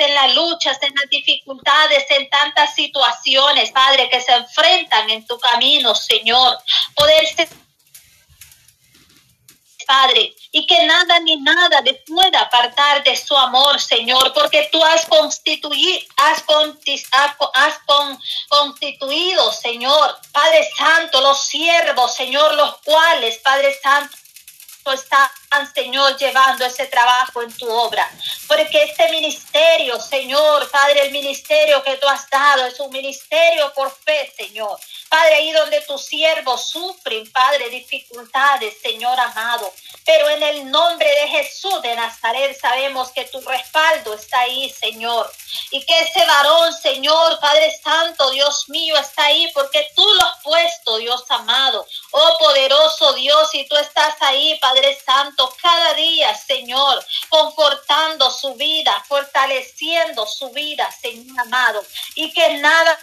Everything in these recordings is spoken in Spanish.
en las luchas, en las dificultades, en tantas situaciones, Padre, que se enfrentan en tu camino, Señor. Poder ser Padre, y que nada ni nada le pueda apartar de su amor, Señor, porque tú has constituido, has, has constituido, Señor, Padre Santo, los siervos, Señor, los cuales, Padre Santo, están, Señor, llevando ese trabajo en tu obra. Porque este ministerio, Señor, Padre, el ministerio que tú has dado es un ministerio por fe, Señor. Padre, ahí donde tus siervos sufren, Padre, dificultades, Señor amado. Pero en el nombre de Jesús de Nazaret sabemos que tu respaldo está ahí, Señor. Y que ese varón, Señor, Padre Santo, Dios mío, está ahí porque tú lo has puesto, Dios amado. Oh poderoso Dios, y tú estás ahí, Padre Santo, cada día, Señor, confortando su vida, fortaleciendo su vida, Señor amado. Y que nada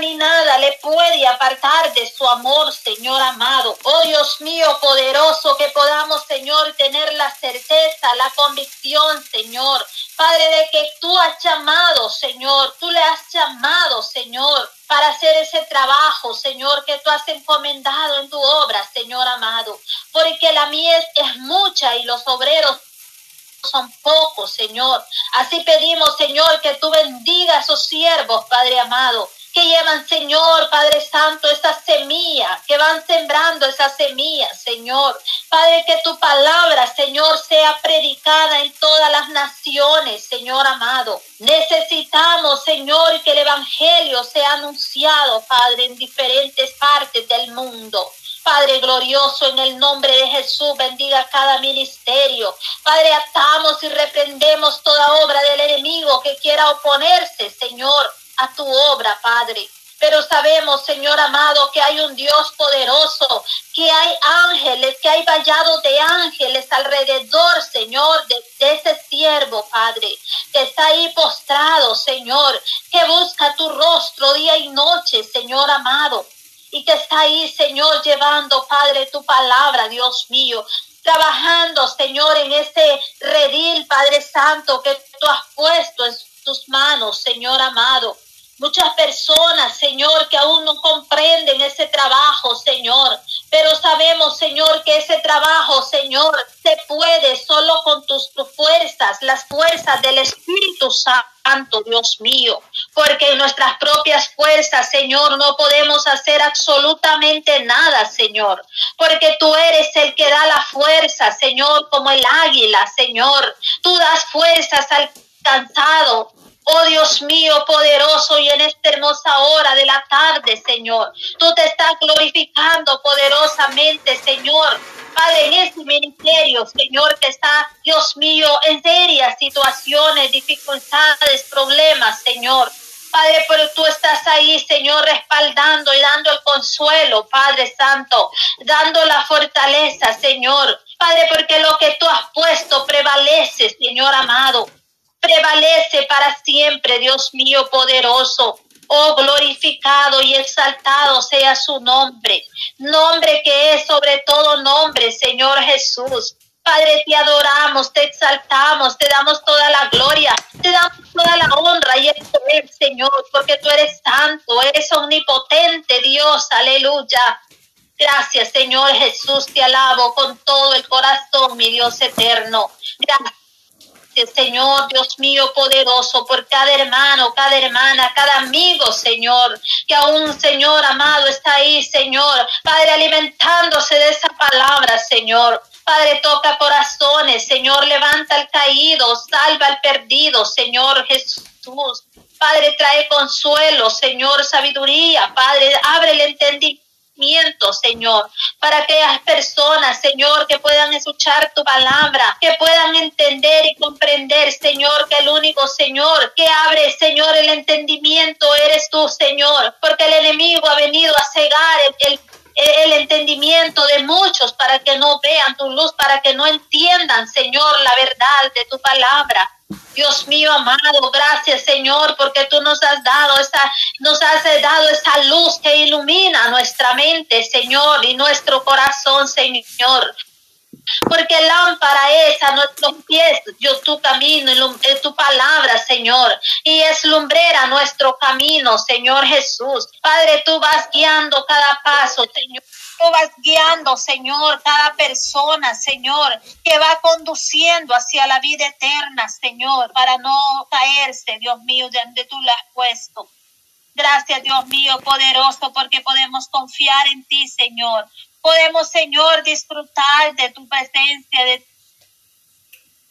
ni nada le puede apartar de su amor, Señor amado. Oh Dios mío poderoso, que podamos, Señor, tener la certeza, la convicción, Señor. Padre, de que tú has llamado, Señor, tú le has llamado, Señor, para hacer ese trabajo, Señor, que tú has encomendado en tu obra, Señor amado. Porque la mies es mucha y los obreros son pocos, Señor. Así pedimos, Señor, que tú bendiga a esos siervos, Padre amado, que llevan, Señor, Padre Santo, esa semilla, que van sembrando esa semilla, Señor. Padre, que tu palabra, Señor, sea predicada en todas las naciones, Señor amado. Necesitamos, Señor, que el Evangelio sea anunciado, Padre, en diferentes partes del mundo. Padre glorioso, en el nombre de Jesús, bendiga cada ministerio. Padre, atamos y reprendemos toda obra del enemigo que quiera oponerse, Señor, a tu obra, Padre. Pero sabemos, Señor amado, que hay un Dios poderoso, que hay ángeles, que hay vallados de ángeles alrededor, Señor, de, ese siervo, Padre, que está ahí postrado, Señor, que busca tu rostro día y noche, Señor amado, y que está ahí, Señor, llevando, Padre, tu palabra, Dios mío, trabajando, Señor, en ese redil, Padre Santo, que tú has puesto en tus manos, Señor amado. Muchas personas, Señor, que aún no comprenden ese trabajo, Señor. Pero sabemos, Señor, que ese trabajo, Señor, se puede solo con tus, fuerzas, las fuerzas del Espíritu Santo, Dios mío. Porque en nuestras propias fuerzas, Señor, no podemos hacer absolutamente nada, Señor. Porque tú eres el que da la fuerza, Señor, como el águila, Señor. Tú das fuerzas al cansado, Oh Dios mío, poderoso, y en esta hermosa hora de la tarde, Señor, tú te estás glorificando poderosamente, Señor. Padre, en este ministerio, Señor, que está, Dios mío, en serias situaciones, dificultades, problemas, Señor. Padre, pero tú estás ahí, Señor, respaldando y dando el consuelo, Padre Santo, dando la fortaleza, Señor. Padre, porque lo que tú has puesto prevalece, Señor amado prevalece para siempre, Dios mío poderoso. Oh, glorificado y exaltado sea su nombre, nombre que es sobre todo nombre, Señor Jesús. Padre, te adoramos, te exaltamos, te damos toda la gloria, te damos toda la honra y el poder, Señor, porque tú eres santo, eres omnipotente, Dios, aleluya. Gracias, Señor Jesús, te alabo con todo el corazón, mi Dios eterno. Gracias Señor, Dios mío poderoso, por cada hermano, cada hermana, cada amigo, Señor, que aún, Señor amado, está ahí, Señor, Padre, alimentándose de esa palabra, Señor. Padre, toca corazones, Señor, levanta al caído, salva al perdido, Señor Jesús. Padre, trae consuelo, Señor, sabiduría, Padre, abre el entendimiento Señor, para aquellas personas, Señor, que puedan escuchar tu palabra, que puedan entender y comprender, Señor, que el único Señor que abre, Señor, el entendimiento eres tú, Señor, porque el enemigo ha venido a cegar el, el entendimiento de muchos para que no vean tu luz, para que no entiendan, Señor, la verdad de tu palabra. Dios mío amado, gracias Señor, porque tú nos has dado esa, nos has dado esa luz que ilumina nuestra mente, Señor, y nuestro corazón, Señor. porque lámpara es a nuestros pies, Dios, tu camino y tu palabra, Señor, y es lumbrera nuestro camino, Señor Jesús. Padre, tú vas guiando cada paso, Señor. Tú vas guiando, Señor, cada persona, Señor, que va conduciendo hacia la vida eterna, Señor, para no caerse, Dios mío, de donde tú la has puesto. Gracias, Dios mío, poderoso, porque podemos confiar en ti, Señor. Podemos, Señor, disfrutar de tu presencia, de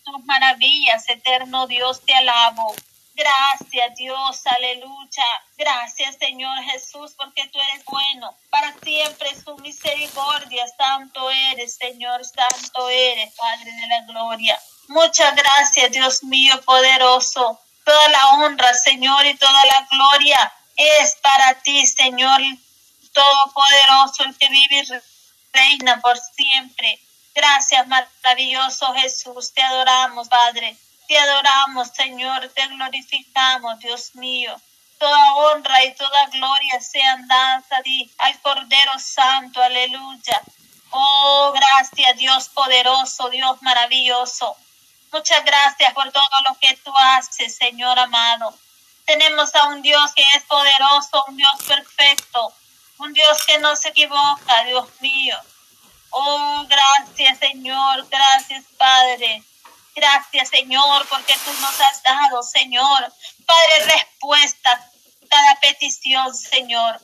tus maravillas, eterno Dios, te alabo. Gracias Dios, aleluya. Gracias Señor Jesús, porque tú eres bueno. Para siempre su misericordia. Santo eres, Señor, santo eres, Padre de la gloria. Muchas gracias, Dios mío poderoso. Toda la honra, Señor, y toda la gloria es para ti, Señor Todopoderoso, el que vive y reina por siempre. Gracias, maravilloso Jesús. Te adoramos, Padre. Te adoramos, Señor, te glorificamos, Dios mío. Toda honra y toda gloria sean dadas a ti, al Cordero Santo, aleluya. Oh, gracias, Dios poderoso, Dios maravilloso. Muchas gracias por todo lo que tú haces, Señor amado. Tenemos a un Dios que es poderoso, un Dios perfecto, un Dios que no se equivoca, Dios mío. Oh, gracias, Señor, gracias, Padre. Gracias, Señor, porque tú nos has dado, Señor. Padre, respuesta a cada petición, Señor.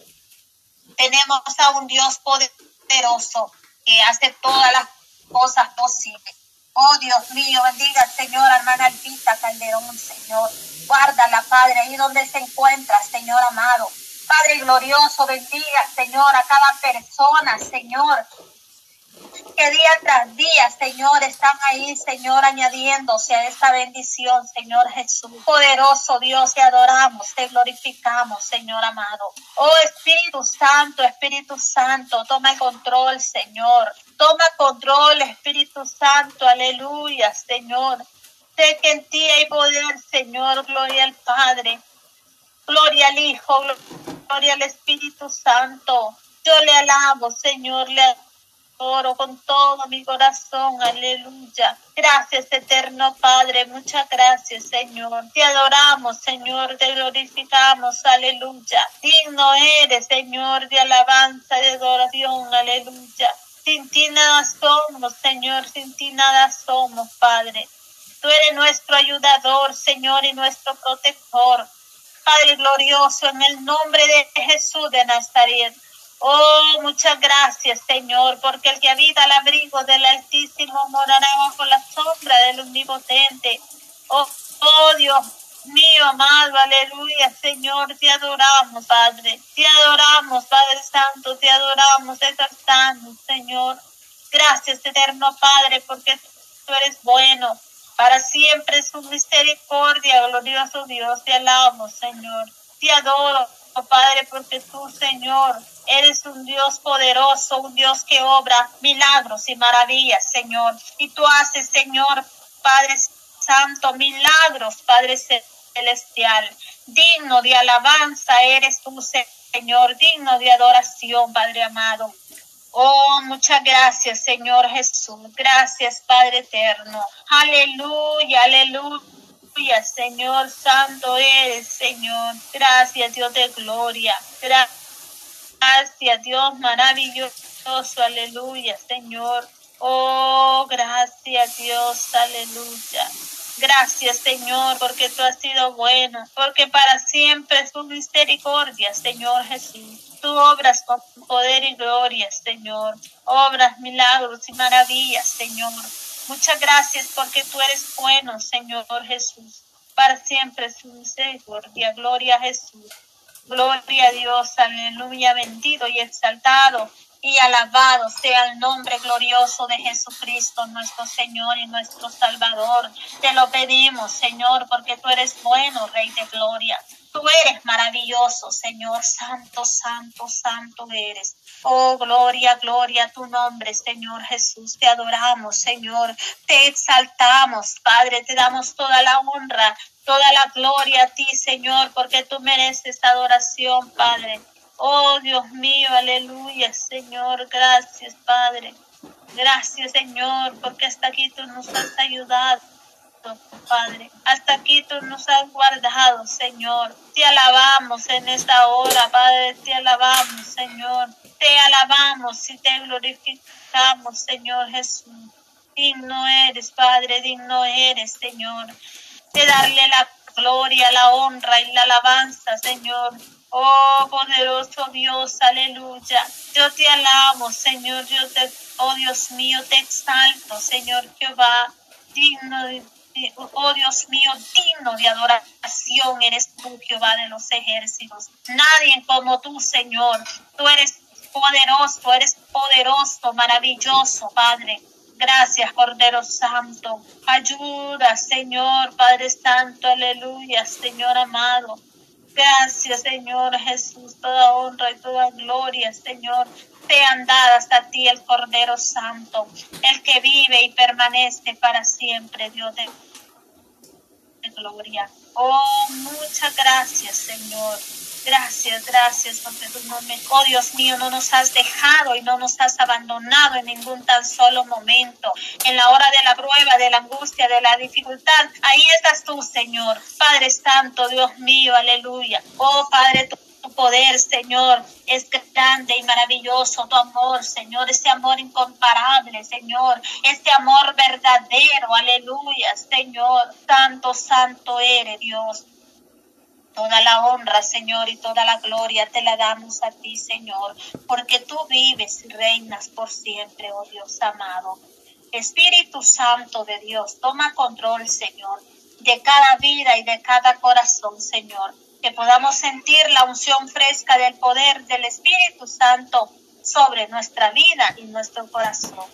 Tenemos a un Dios poderoso que hace todas las cosas posibles. Oh Dios mío, bendiga, Señor, hermana Alpita Calderón, Señor. Guárdala, Padre, ahí donde se encuentra, Señor amado. Padre glorioso, bendiga, Señor, a cada persona, Señor, que día tras día, Señor, están ahí, Señor, añadiéndose a esta bendición, Señor Jesús. Poderoso Dios, te adoramos, te glorificamos, Señor amado. Oh Espíritu Santo, Espíritu Santo, toma el control, Señor. Toma control, Espíritu Santo, aleluya, Señor. Sé que en ti hay poder, Señor, gloria al Padre, gloria al Hijo, gloria al Espíritu Santo. Yo le alabo, Señor, le oro con todo mi corazón, aleluya. Gracias, eterno Padre, muchas gracias, Señor. Te adoramos, Señor, te glorificamos, aleluya. Digno eres, Señor, de alabanza, de adoración, aleluya. Sin ti nada somos, Señor, sin ti nada somos, Padre. Tú eres nuestro ayudador, Señor, y nuestro protector. Padre glorioso, en el nombre de Jesús de Nazaret. Oh, muchas gracias, Señor, porque el que habita al abrigo del Altísimo morará bajo la sombra del Omnipotente. Oh, oh, Dios mío, amado, aleluya, Señor, te adoramos, Padre. Te adoramos, Padre Santo, te adoramos, exaltamos, Señor. Gracias, eterno Padre, porque tú eres bueno. Para siempre es su misericordia, glorioso Dios, te alabamos, Señor. Te adoro, Padre, porque tú, Señor, Eres un Dios poderoso, un Dios que obra milagros y maravillas, Señor. Y tú haces, Señor, Padre Santo, milagros, Padre Celestial. Digno de alabanza eres tú, Señor, digno de adoración, Padre amado. Oh, muchas gracias, Señor Jesús. Gracias, Padre eterno. Aleluya, aleluya. Señor Santo eres, Señor. Gracias, Dios de gloria. Gracias. Gracias, Dios maravilloso, aleluya, Señor. Oh, gracias, Dios, aleluya. Gracias, Señor, porque tú has sido bueno, porque para siempre es tu misericordia, Señor Jesús. Tú obras con poder y gloria, Señor. Obras, milagros y maravillas, Señor. Muchas gracias porque tú eres bueno, Señor Jesús. Para siempre es tu misericordia. Gloria a Jesús. Gloria a Dios, aleluya, bendito y exaltado y alabado sea el nombre glorioso de Jesucristo, nuestro Señor y nuestro Salvador. Te lo pedimos, Señor, porque tú eres bueno, Rey de Gloria. Tú eres maravilloso, Señor, santo, santo, santo eres. Oh, gloria, gloria a tu nombre, Señor Jesús. Te adoramos, Señor. Te exaltamos, Padre. Te damos toda la honra, toda la gloria a ti, Señor, porque tú mereces adoración, Padre. Oh Dios mío, aleluya, Señor, gracias, Padre. Gracias, Señor, porque hasta aquí tú nos has ayudado. Padre. Hasta aquí tú nos has guardado, Señor. Te alabamos en esta hora, Padre. Te alabamos, Señor. Te alabamos y te glorificamos, Señor Jesús. Digno eres, Padre, digno eres, Señor. De darle la gloria, la honra y la alabanza, Señor. Oh poderoso Dios, aleluya. Yo te alabo, Señor. Yo te, oh Dios mío, te exalto, Señor Jehová. Digno oh Dios mío, digno de adoración eres tú, Jehová de los ejércitos. Nadie como tú, Señor. Tú eres poderoso, eres poderoso, maravilloso, Padre. Gracias, Cordero Santo. Ayuda, Señor, Padre Santo, aleluya, Señor amado. Gracias, Señor Jesús, toda honra y toda gloria, Señor, sean dadas a ti el Cordero Santo, el que vive y permanece para siempre, Dios de gloria. Oh, muchas gracias, Señor. Gracias, gracias, porque tú no me, oh Dios mío, no nos has dejado y no nos has abandonado en ningún tan solo momento. En la hora de la prueba, de la angustia, de la dificultad, ahí estás tú, Señor. Padre Santo, Dios mío, aleluya. Oh Padre, tu poder, Señor, es grande y maravilloso tu amor, Señor, ese amor incomparable, Señor, ese amor verdadero, aleluya, Señor, santo, santo eres Dios. Toda la honra, Señor, y toda la gloria te la damos a ti, Señor, porque tú vives y reinas por siempre, oh Dios amado. Espíritu Santo de Dios, toma control, Señor, de cada vida y de cada corazón, Señor. Que podamos sentir la unción fresca del poder del Espíritu Santo sobre nuestra vida y nuestro corazón.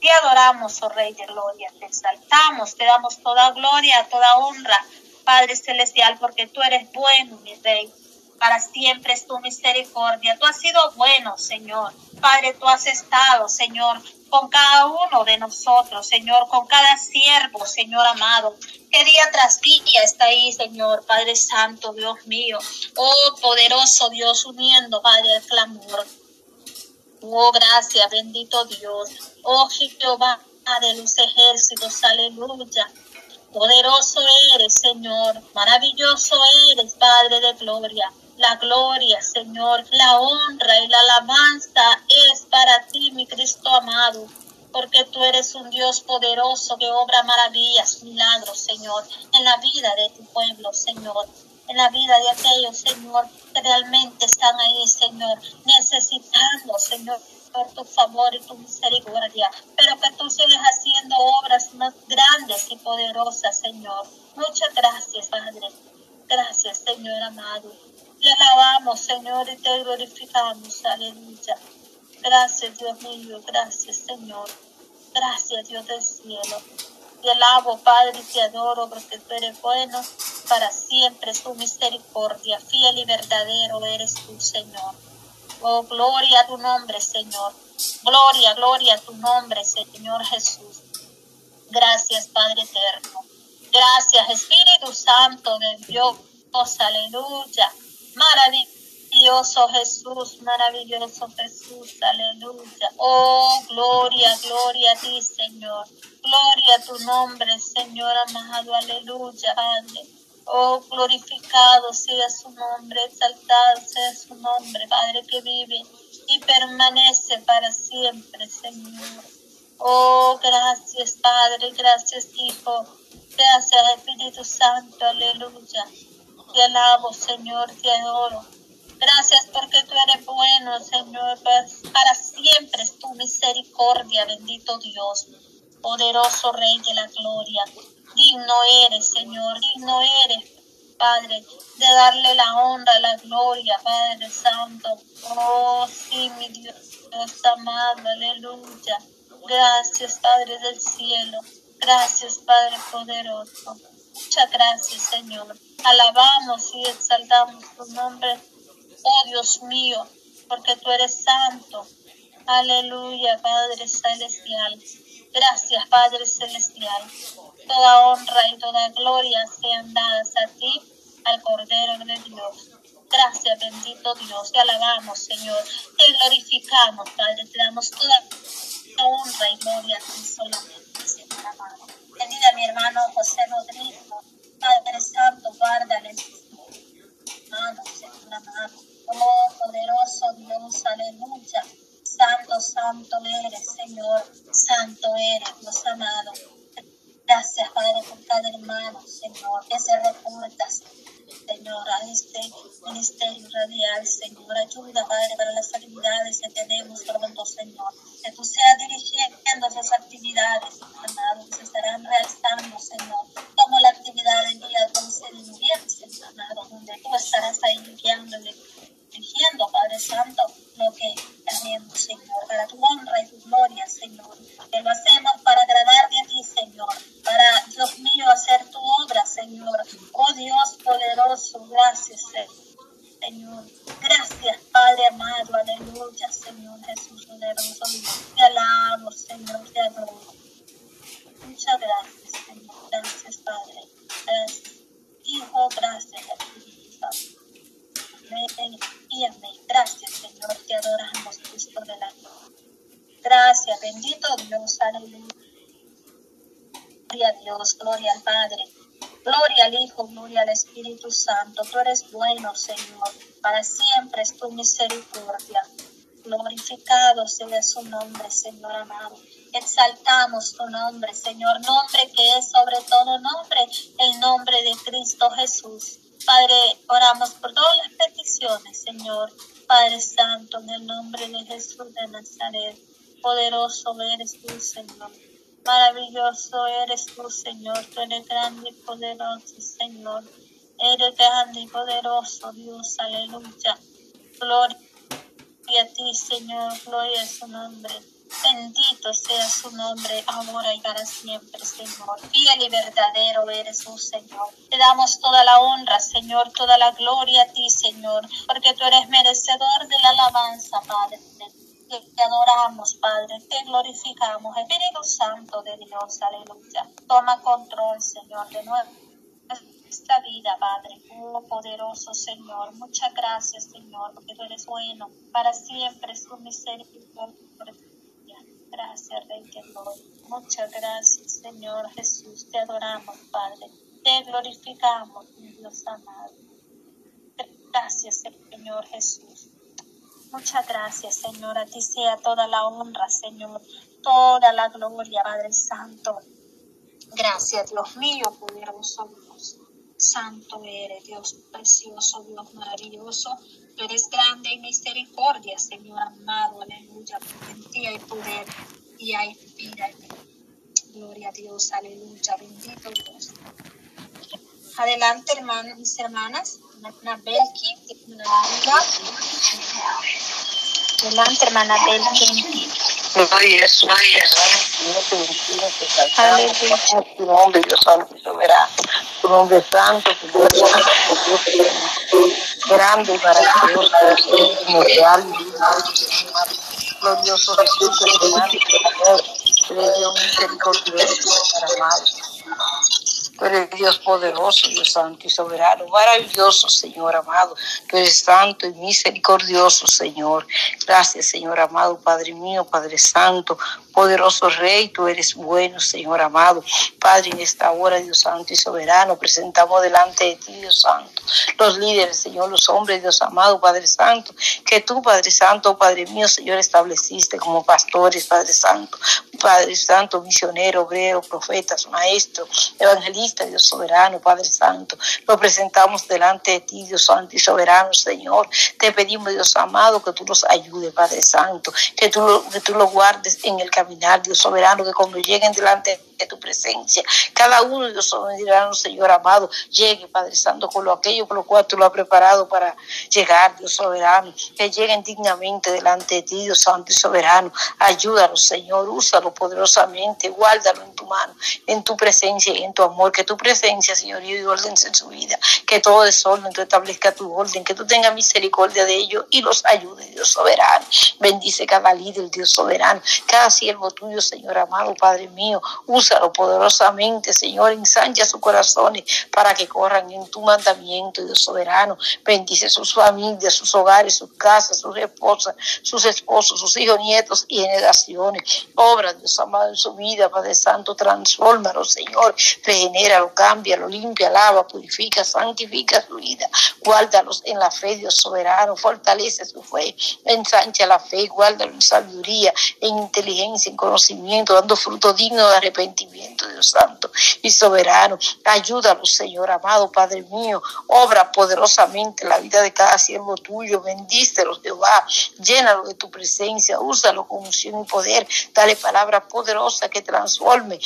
Te adoramos, oh Rey de Gloria, te exaltamos, te damos toda gloria, toda honra Padre Celestial, porque tú eres bueno, mi Rey. Para siempre es tu misericordia. Tú has sido bueno, Señor. Padre, tú has estado, Señor, con cada uno de nosotros, Señor, con cada siervo, Señor amado, que día tras día está ahí, Señor, Padre Santo, Dios mío. Oh, poderoso Dios, uniendo, Padre, el clamor. Oh, gracias, bendito Dios. Oh, Jehová de los ejércitos, aleluya. Poderoso eres, Señor. Maravilloso eres, Padre de gloria. La gloria, Señor, la honra y la alabanza es para ti, mi Cristo amado, porque tú eres un Dios poderoso que obra maravillas, milagros, Señor, en la vida de tu pueblo, Señor, en la vida de aquellos, Señor, que realmente están ahí, Señor, necesitando, Señor, tu favor y tu misericordia, pero que tú sigues haciendo obras más grandes y poderosas, Señor. Muchas gracias, Padre. Gracias, Señor amado. Te alabamos, Señor, y te glorificamos. Aleluya. Gracias, Dios mío. Gracias, Señor. Gracias, Dios del cielo. Te alabo, Padre, y te adoro porque tú eres bueno. Para siempre tu misericordia. Fiel y verdadero eres tú, Señor. Oh, gloria a tu nombre, Señor. Gloria, gloria a tu nombre, Señor Jesús. Gracias, Padre eterno. Gracias, Espíritu Santo de Dios. Aleluya. Maravilloso Jesús, maravilloso Jesús. Aleluya. Oh, gloria, gloria a ti, Señor. Gloria a tu nombre, Señor amado. Aleluya, Padre. Oh, glorificado sea su nombre, exaltado sea su nombre, Padre que vive y permanece para siempre, Señor. Oh, gracias, Padre, gracias, Hijo, gracias, Espíritu Santo, aleluya. Te alabo, Señor, te adoro. Gracias porque tú eres bueno, Señor, para siempre es tu misericordia, bendito Dios, poderoso Rey de la gloria. Digno eres, Señor, digno eres, Padre, de darle la honra, la gloria, Padre Santo. Oh, sí, mi Dios, Dios amado, aleluya. Gracias, Padre del cielo. Gracias, Padre poderoso. Muchas gracias, Señor. Alabamos y exaltamos tu nombre, oh Dios mío, porque tú eres santo. Aleluya, Padre celestial. Gracias, Padre celestial toda honra y toda gloria sean dadas a ti, al Cordero de Dios. Gracias, bendito Dios. Te alabamos, Señor. Te glorificamos, Padre. Te damos toda honra y gloria a ti solamente, Señor amado. Bendiga mi hermano José Rodrigo. Padre Santo, guárdale hermano, Señor amado. Oh, poderoso Dios, aleluya. Santo, santo eres, Señor. Santo eres, Dios amado. Gracias, Padre, por cada hermano, Señor, que se reporta, Señor, a este ministerio radial, Señor. Ayuda, Padre, para las actividades que tenemos pronto, Señor. Que tú seas dirigiendo esas actividades, amado, que se estarán realizando, Señor. Como la actividad del día 12 de noviembre, amado, donde tú estarás ahí guiándole dirigiendo, Padre Santo, lo que haremos, Señor, para tu honra y tu gloria, Señor. Que lo hacemos para agradarte a ti, Señor, para, Dios mío, hacer tu obra, Señor. Oh Dios poderoso, gracias, Señor. Gracias, Padre amado, aleluya, Señor Jesús poderoso. Te alabo, Señor, te adoro. Muchas gracias, Señor. Gracias, Padre. Gracias. Hijo, gracias, Y amén. Gracias, Señor, te adoramos, Cristo de la Gracias, bendito Dios, aleluya. Gloria a Dios, gloria al Padre, gloria al Hijo, gloria al Espíritu Santo. Tú eres bueno, Señor, para siempre es tu misericordia. Glorificado sea su nombre, Señor amado. Exaltamos tu nombre, Señor, nombre que es sobre todo nombre, el nombre de Cristo Jesús. Padre, oramos por todas las Señor. Padre Santo, en el nombre de Jesús de Nazaret. Poderoso eres tú, Señor. Maravilloso eres tú, Señor. Tú eres grande y poderoso, Señor. Eres grande y poderoso, Dios. Aleluya. Gloria a ti, Señor. Gloria a su nombre. Bendito sea su nombre, ahora y para siempre, Señor. Fiel y verdadero eres tú, Señor. Te damos toda la honra, Señor, toda la gloria a ti, Señor, porque tú eres merecedor de la alabanza, Padre. Te adoramos, Padre, te glorificamos, Espíritu Santo de Dios, aleluya. Toma control, Señor, de nuevo esta vida, Padre. Oh, poderoso Señor, muchas gracias, Señor, porque tú eres bueno. Para siempre es tu misericordia Gracias, Rey de Gloria. Muchas gracias, Señor Jesús. Te adoramos, Padre. Te glorificamos, mi Dios amado. Gracias, Señor Jesús. Muchas gracias, Señor. A ti sea toda la honra, Señor. Toda la gloria, Padre Santo. Gracias, Dios mío, poderoso. Santo eres, Dios precioso, Dios maravilloso. Tú eres grande en misericordia, Señor amado, aleluya. En ti poder y hay vida. Gloria a Dios, aleluya, bendito Dios. Adelante, hermanos, mis hermanas. Hermana Belki. Adelante, hermana Belki. Gloria Dios tu nombre santo, tu nombre santo, grande y maravilloso, inmortal, glorioso Jesús, que misericordioso para amar. Tú eres Dios poderoso, Dios santo y soberano, maravilloso, Señor amado. Tú eres santo y misericordioso, Señor. Gracias, Señor amado, Padre mío, Padre santo, poderoso Rey. Tú eres bueno, Señor amado. Padre, en esta hora, Dios santo y soberano, presentamos delante de ti, Dios santo, los líderes, Señor, los hombres, Dios amado, Padre santo, que tú, Padre santo, Padre mío, Señor, estableciste como pastores, Padre santo, Padre santo, misionero, obrero, profetas, maestros, evangelistas Dios soberano, Padre Santo. Lo presentamos delante de ti, Dios Santo y soberano, Señor. Te pedimos, Dios amado, que tú nos ayudes, Padre Santo, que tú, que tú lo guardes en el caminar, Dios soberano, que cuando lleguen delante de tu presencia, cada uno, Dios soberano, Señor amado, llegue, Padre Santo, con lo aquello por lo cual tú lo has preparado para llegar, Dios soberano, que lleguen dignamente delante de ti, Dios Santo y soberano. Ayúdanos, Señor, úsalo poderosamente, guárdalo en tu mano, en tu presencia y en tu amor. Que tu presencia, Señor, y orden en su vida, que todo desorden, tú establezca tu orden, que tú tengas misericordia de ellos y los ayude, Dios soberano. Bendice cada líder, Dios soberano, cada siervo tuyo, Señor amado, Padre mío, úsalo poderosamente, Señor, ensancha sus corazones para que corran en tu mandamiento, Dios soberano. Bendice sus familias, sus hogares, sus casas, sus esposas, sus esposos, sus hijos, nietos y generaciones. Obra, Dios amado, en su vida, Padre Santo, transfórmalo, Señor. Regenéralo, cámbialo, limpia, lava, purifica, santifica su vida. Guárdalos en la fe, Dios soberano. Fortalece su fe, ensancha la fe, guárdalo en sabiduría, en inteligencia, en conocimiento, dando fruto digno de arrepentimiento, Dios Santo y soberano. Ayúdalo, Señor amado, Padre mío. Obra poderosamente la vida de cada siervo tuyo. Bendícelo, Jehová. Llénalo de tu presencia. Úsalo con unción y poder. Dale palabra poderosa que transforme,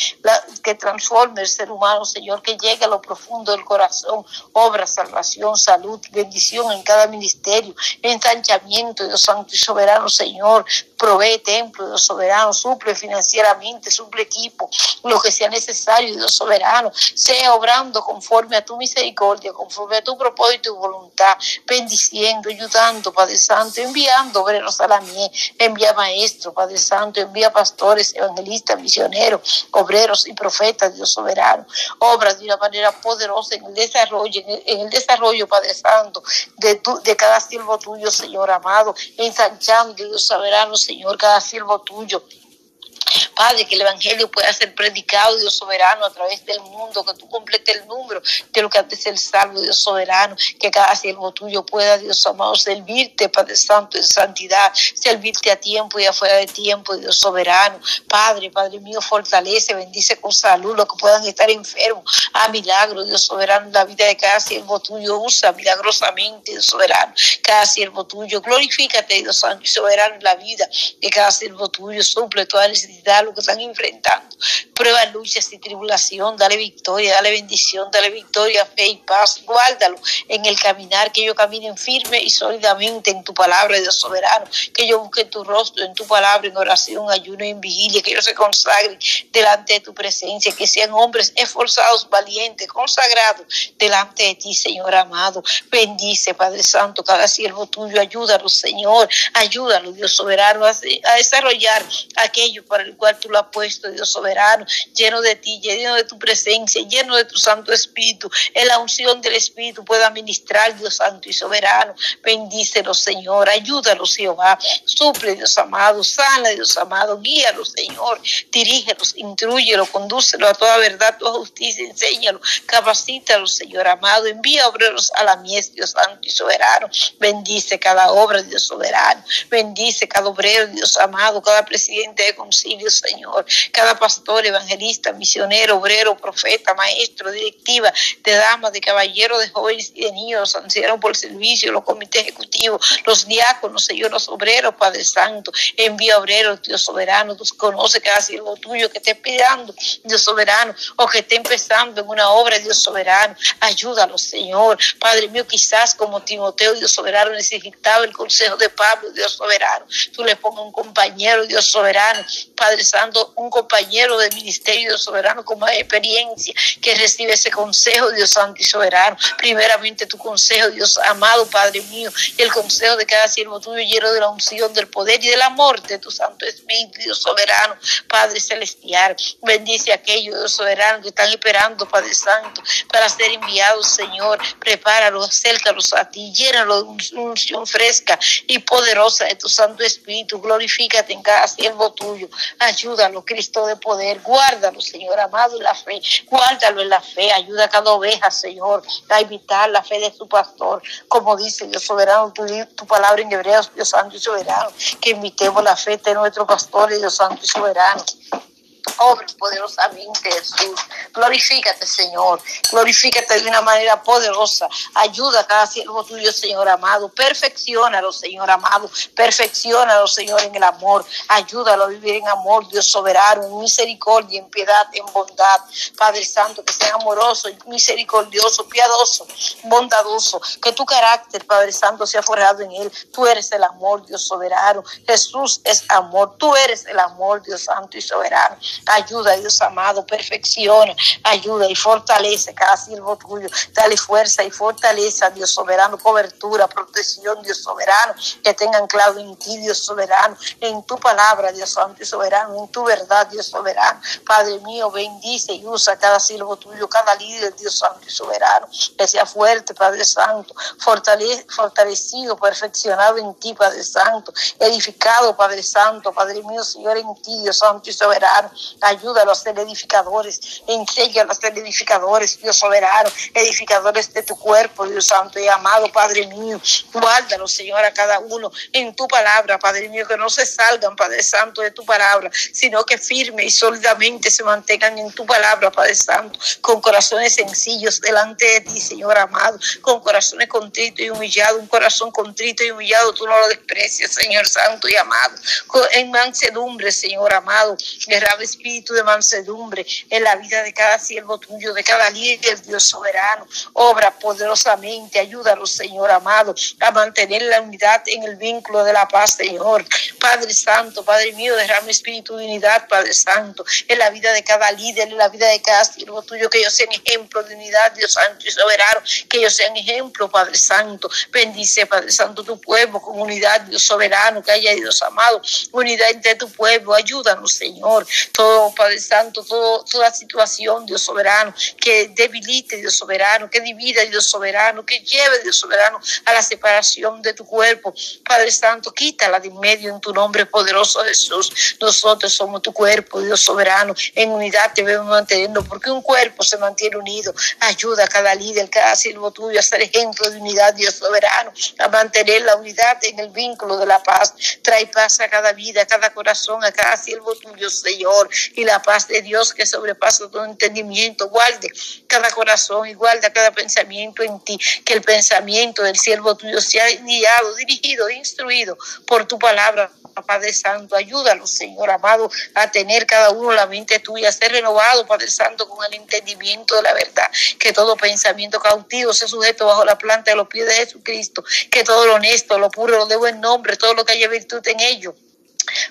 que transforme el ser humano, Señor, que llegue a lo profundo del corazón. Obra, salvación, salud, bendición en cada ministerio. Ensanchamiento, Dios Santo y soberano, Señor. Provee templo, Dios soberano. Suple financieramente, suple equipo. Lo que sea necesario, Dios soberano. Sea obrando conforme a tu misericordia, conforme a tu propósito y voluntad. Bendiciendo, ayudando, Padre Santo. Enviando obreros a la mía. Envía maestros, Padre Santo. Envía pastores, evangelistas, misioneros, obreros y profetas, Dios soberano. Obras de una manera poderosa en el desarrollo, en el, desarrollo, Padre Santo, de, tu, de cada siervo tuyo, Señor amado. Ensanchando, Dios soberano, Señor, cada siervo tuyo Padre, que el Evangelio pueda ser predicado, Dios soberano, a través del mundo, que tú completes el número de lo que antes el salvo, Dios soberano, que cada siervo tuyo pueda, Dios amado, servirte, Padre Santo, en santidad, servirte a tiempo y afuera de tiempo, Dios soberano. Padre, Padre mío, fortalece, bendice con salud los que puedan estar enfermos. A milagro, Dios soberano, la vida de cada siervo tuyo, usa milagrosamente, Dios soberano, cada siervo tuyo. Glorifícate, Dios soberano, la vida de cada siervo tuyo, suple toda necesidad lo que están enfrentando. Prueba, luchas y tribulación, dale victoria, dale bendición, dale victoria, fe y paz. Guárdalo en el caminar, que ellos caminen firme y sólidamente en tu palabra, Dios soberano. Que ellos busquen tu rostro en tu palabra, en oración, ayuno y en vigilia. Que ellos se consagren delante de tu presencia. Que sean hombres esforzados, valientes, consagrados delante de ti, Señor amado. Bendice, Padre Santo, cada siervo tuyo. Ayúdalo, Señor. Ayúdalo, Dios soberano, a, desarrollar aquello para el cual tú lo has puesto, Dios soberano, lleno de ti, lleno de tu presencia, lleno de tu Santo Espíritu. En la unción del Espíritu pueda ministrar, Dios Santo y soberano. Bendícelo, Señor. Ayúdalos, Jehová. Suple, Dios amado. Sana, Dios amado. Guíalo, Señor. Dirígelos, intrúyelo, condúcelo a toda verdad, toda justicia. Enséñalo, capacítalo, Señor amado. Envía obreros a la mies, Dios Santo y soberano. Bendice cada obra, Dios soberano. Bendice cada obrero, Dios amado, cada presidente de concilio Señor. Cada pastor, evangelista, misionero, obrero, profeta, maestro, directiva, de damas, de caballeros, de jóvenes y de niños, ancianos por servicio, los comités ejecutivos, los diáconos, Señor, los obreros, Padre Santo. Envía obreros, Dios soberano. Tú conoces cada siervo tuyo que esté esperando, Dios soberano, o que esté empezando en una obra, Dios soberano. Ayúdalo, Señor. Padre mío, quizás como Timoteo, Dios soberano, necesitaba el consejo de Pablo, Dios soberano. Tú le pongas un compañero, Dios soberano, Padre Santo, un compañero del ministerio soberano con más experiencia que recibe ese consejo, Dios Santo y soberano. Primeramente tu consejo, Dios amado, Padre mío, y el consejo de cada siervo tuyo lleno de la unción, del poder y del amor de tu Santo Espíritu, Dios soberano, Padre celestial. Bendice a aquellos, Dios soberano, que están esperando, Padre Santo, para ser enviados, Señor. Prepáralos, acércalos a ti, llénalos de unción fresca y poderosa de tu Santo Espíritu. Glorifícate en cada siervo tuyo. Ayúdalo, Cristo de poder. Guárdalo, Señor amado, en la fe. Guárdalo en la fe. Ayuda a cada oveja, Señor, a evitar la fe de su pastor. Como dice Dios soberano, tu, tu palabra en Hebreos, Dios santo y soberano. Que imitemos la fe de nuestro pastor Dios santo y soberano obra poderosamente, Jesús. Glorifícate, Señor. Glorifícate de una manera poderosa. Ayuda a cada siervo tuyo, Señor amado. Perfeccionalo, Señor amado. Perfeccionalo, Señor, en el amor. Ayúdalo a vivir en amor, Dios soberano, en misericordia, en piedad, en bondad. Padre Santo, que sea amoroso, misericordioso, piadoso, bondadoso. Que tu carácter, Padre Santo, sea forjado en él. Tú eres el amor, Dios soberano. Jesús es amor. Tú eres el amor, Dios Santo y soberano. Ayuda, Dios amado, perfecciona, ayuda y fortalece cada siervo tuyo. Dale fuerza y fortaleza, Dios soberano, cobertura, protección, Dios soberano, que tengan claro en ti, Dios soberano, en tu palabra, Dios santo y soberano, en tu verdad, Dios soberano. Padre mío, bendice y usa cada siervo tuyo, cada líder, Dios santo y soberano, que sea fuerte, Padre Santo, fortalecido, perfeccionado en ti, Padre Santo, edificado, Padre Santo, Padre mío, Señor, en ti, Dios Santo y soberano. Ayúdalo a ser edificadores, enséñalo a ser edificadores, Dios soberano, edificadores de tu cuerpo, Dios Santo y amado, Padre mío. Guárdalo, Señor, a cada uno en tu palabra, Padre mío, que no se salgan, Padre Santo, de tu palabra, sino que firme y sólidamente se mantengan en tu palabra, Padre Santo, con corazones sencillos delante de ti, Señor amado, con corazones contritos y humillados, un corazón contrito y humillado, tú no lo desprecias, Señor Santo y amado, en mansedumbre, Señor amado, derrama espíritu de mansedumbre en la vida de cada siervo tuyo, de cada líder, Dios soberano, obra poderosamente, ayúdanos, Señor amado, a mantener la unidad en el vínculo de la paz, Señor, Padre Santo, Padre mío, derrama espíritu de unidad, Padre Santo, en la vida de cada líder, en la vida de cada siervo tuyo, que ellos sean ejemplo de unidad, Dios Santo y soberano, que ellos sean ejemplo, Padre Santo, bendice, Padre Santo, tu pueblo con unidad, Dios soberano, que haya Dios amado, unidad entre tu pueblo, ayúdanos, Señor, todo, Padre Santo, toda situación, Dios soberano, que debilite, Dios soberano, que divida, Dios soberano, que lleve, Dios soberano, a la separación de tu cuerpo, Padre Santo, quítala de en medio en tu nombre poderoso Jesús, nosotros somos tu cuerpo, Dios soberano, en unidad te vemos manteniendo, porque un cuerpo se mantiene unido, ayuda a cada líder, cada siervo tuyo a ser ejemplo de unidad, Dios soberano, a mantener la unidad en el vínculo de la paz, trae paz a cada vida, a cada corazón, a cada siervo tuyo, Señor, y la paz de Dios que sobrepasa todo entendimiento, guarde cada corazón y guarda cada pensamiento en ti, que el pensamiento del siervo tuyo sea guiado, dirigido, instruido por tu palabra, Padre Santo. Ayúdalo, Señor amado, a tener cada uno la mente tuya, a ser renovado, Padre Santo, con el entendimiento de la verdad. Que todo pensamiento cautivo sea sujeto bajo la planta de los pies de Jesucristo. Que todo lo honesto, lo puro, lo de buen nombre, todo lo que haya virtud en ello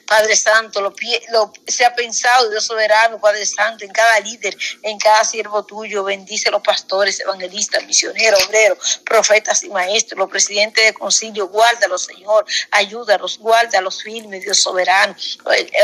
Padre Santo, lo, lo sea pensado, Dios soberano, Padre Santo, en cada líder, en cada siervo tuyo. Bendice a los pastores, evangelistas, misioneros, obreros, profetas y maestros, los presidentes de concilio. Guárdalos, Señor. Ayúdalos, guárdalos firmes, Dios soberano.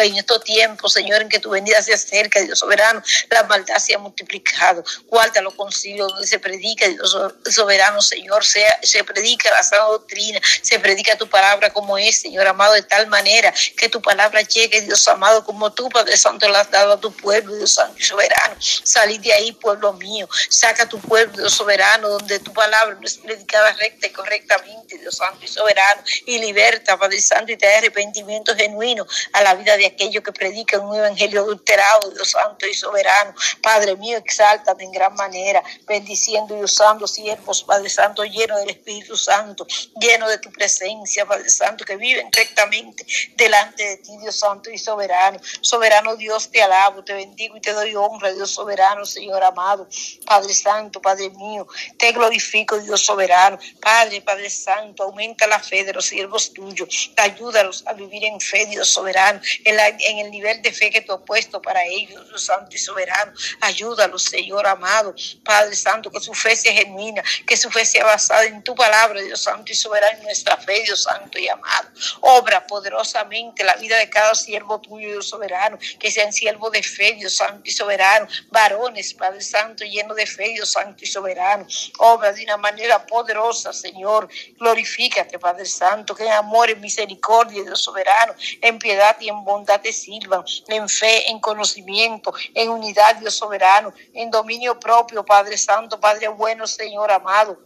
En estos tiempos, Señor, en que tu venida se acerca, Dios soberano, la maldad se ha multiplicado. Guárdalo, concilio donde se predica, Dios soberano, Señor. Sea, se predica la sana doctrina, se predica tu palabra como es, Señor amado, de tal manera que tu palabra llegue, Dios amado, como tú, Padre Santo, la has dado a tu pueblo, Dios Santo soberano. Salí de ahí, pueblo mío. Saca tu pueblo, Dios soberano, donde tu palabra no es predicada recta y correctamente, Dios Santo y soberano. Y liberta, Padre Santo, y trae arrepentimiento genuino a la vida de aquellos que predican un evangelio adulterado, Dios Santo y soberano. Padre mío, exáltate en gran manera, bendiciendo y usando siervos, Padre Santo, lleno del Espíritu Santo, lleno de tu presencia, Padre Santo, que viven rectamente delante de ti, Dios Santo y soberano. Soberano Dios, te alabo, te bendigo y te doy honra, Dios soberano, Señor amado. Padre Santo, Padre mío, te glorifico, Dios soberano. Padre, Padre Santo, aumenta la fe de los siervos tuyos. Ayúdalos a vivir en fe, Dios soberano, en, el nivel de fe que tú has puesto para ellos, Dios Santo y soberano. Ayúdalos, Señor amado. Padre Santo, que su fe sea genuina, que su fe sea basada en tu palabra, Dios Santo y soberano, en nuestra fe, Dios Santo y amado. Obra poderosamente la vida de cada siervo tuyo, Dios soberano, que sean siervos de fe, Dios santo y soberano, varones, Padre Santo, lleno de fe, Dios santo y soberano, obra de una manera poderosa, Señor, glorifícate, Padre Santo, que en amor, en misericordia, Dios soberano, en piedad y en bondad te sirvan, en fe, en conocimiento, en unidad, Dios soberano, en dominio propio, Padre Santo, Padre bueno, Señor amado.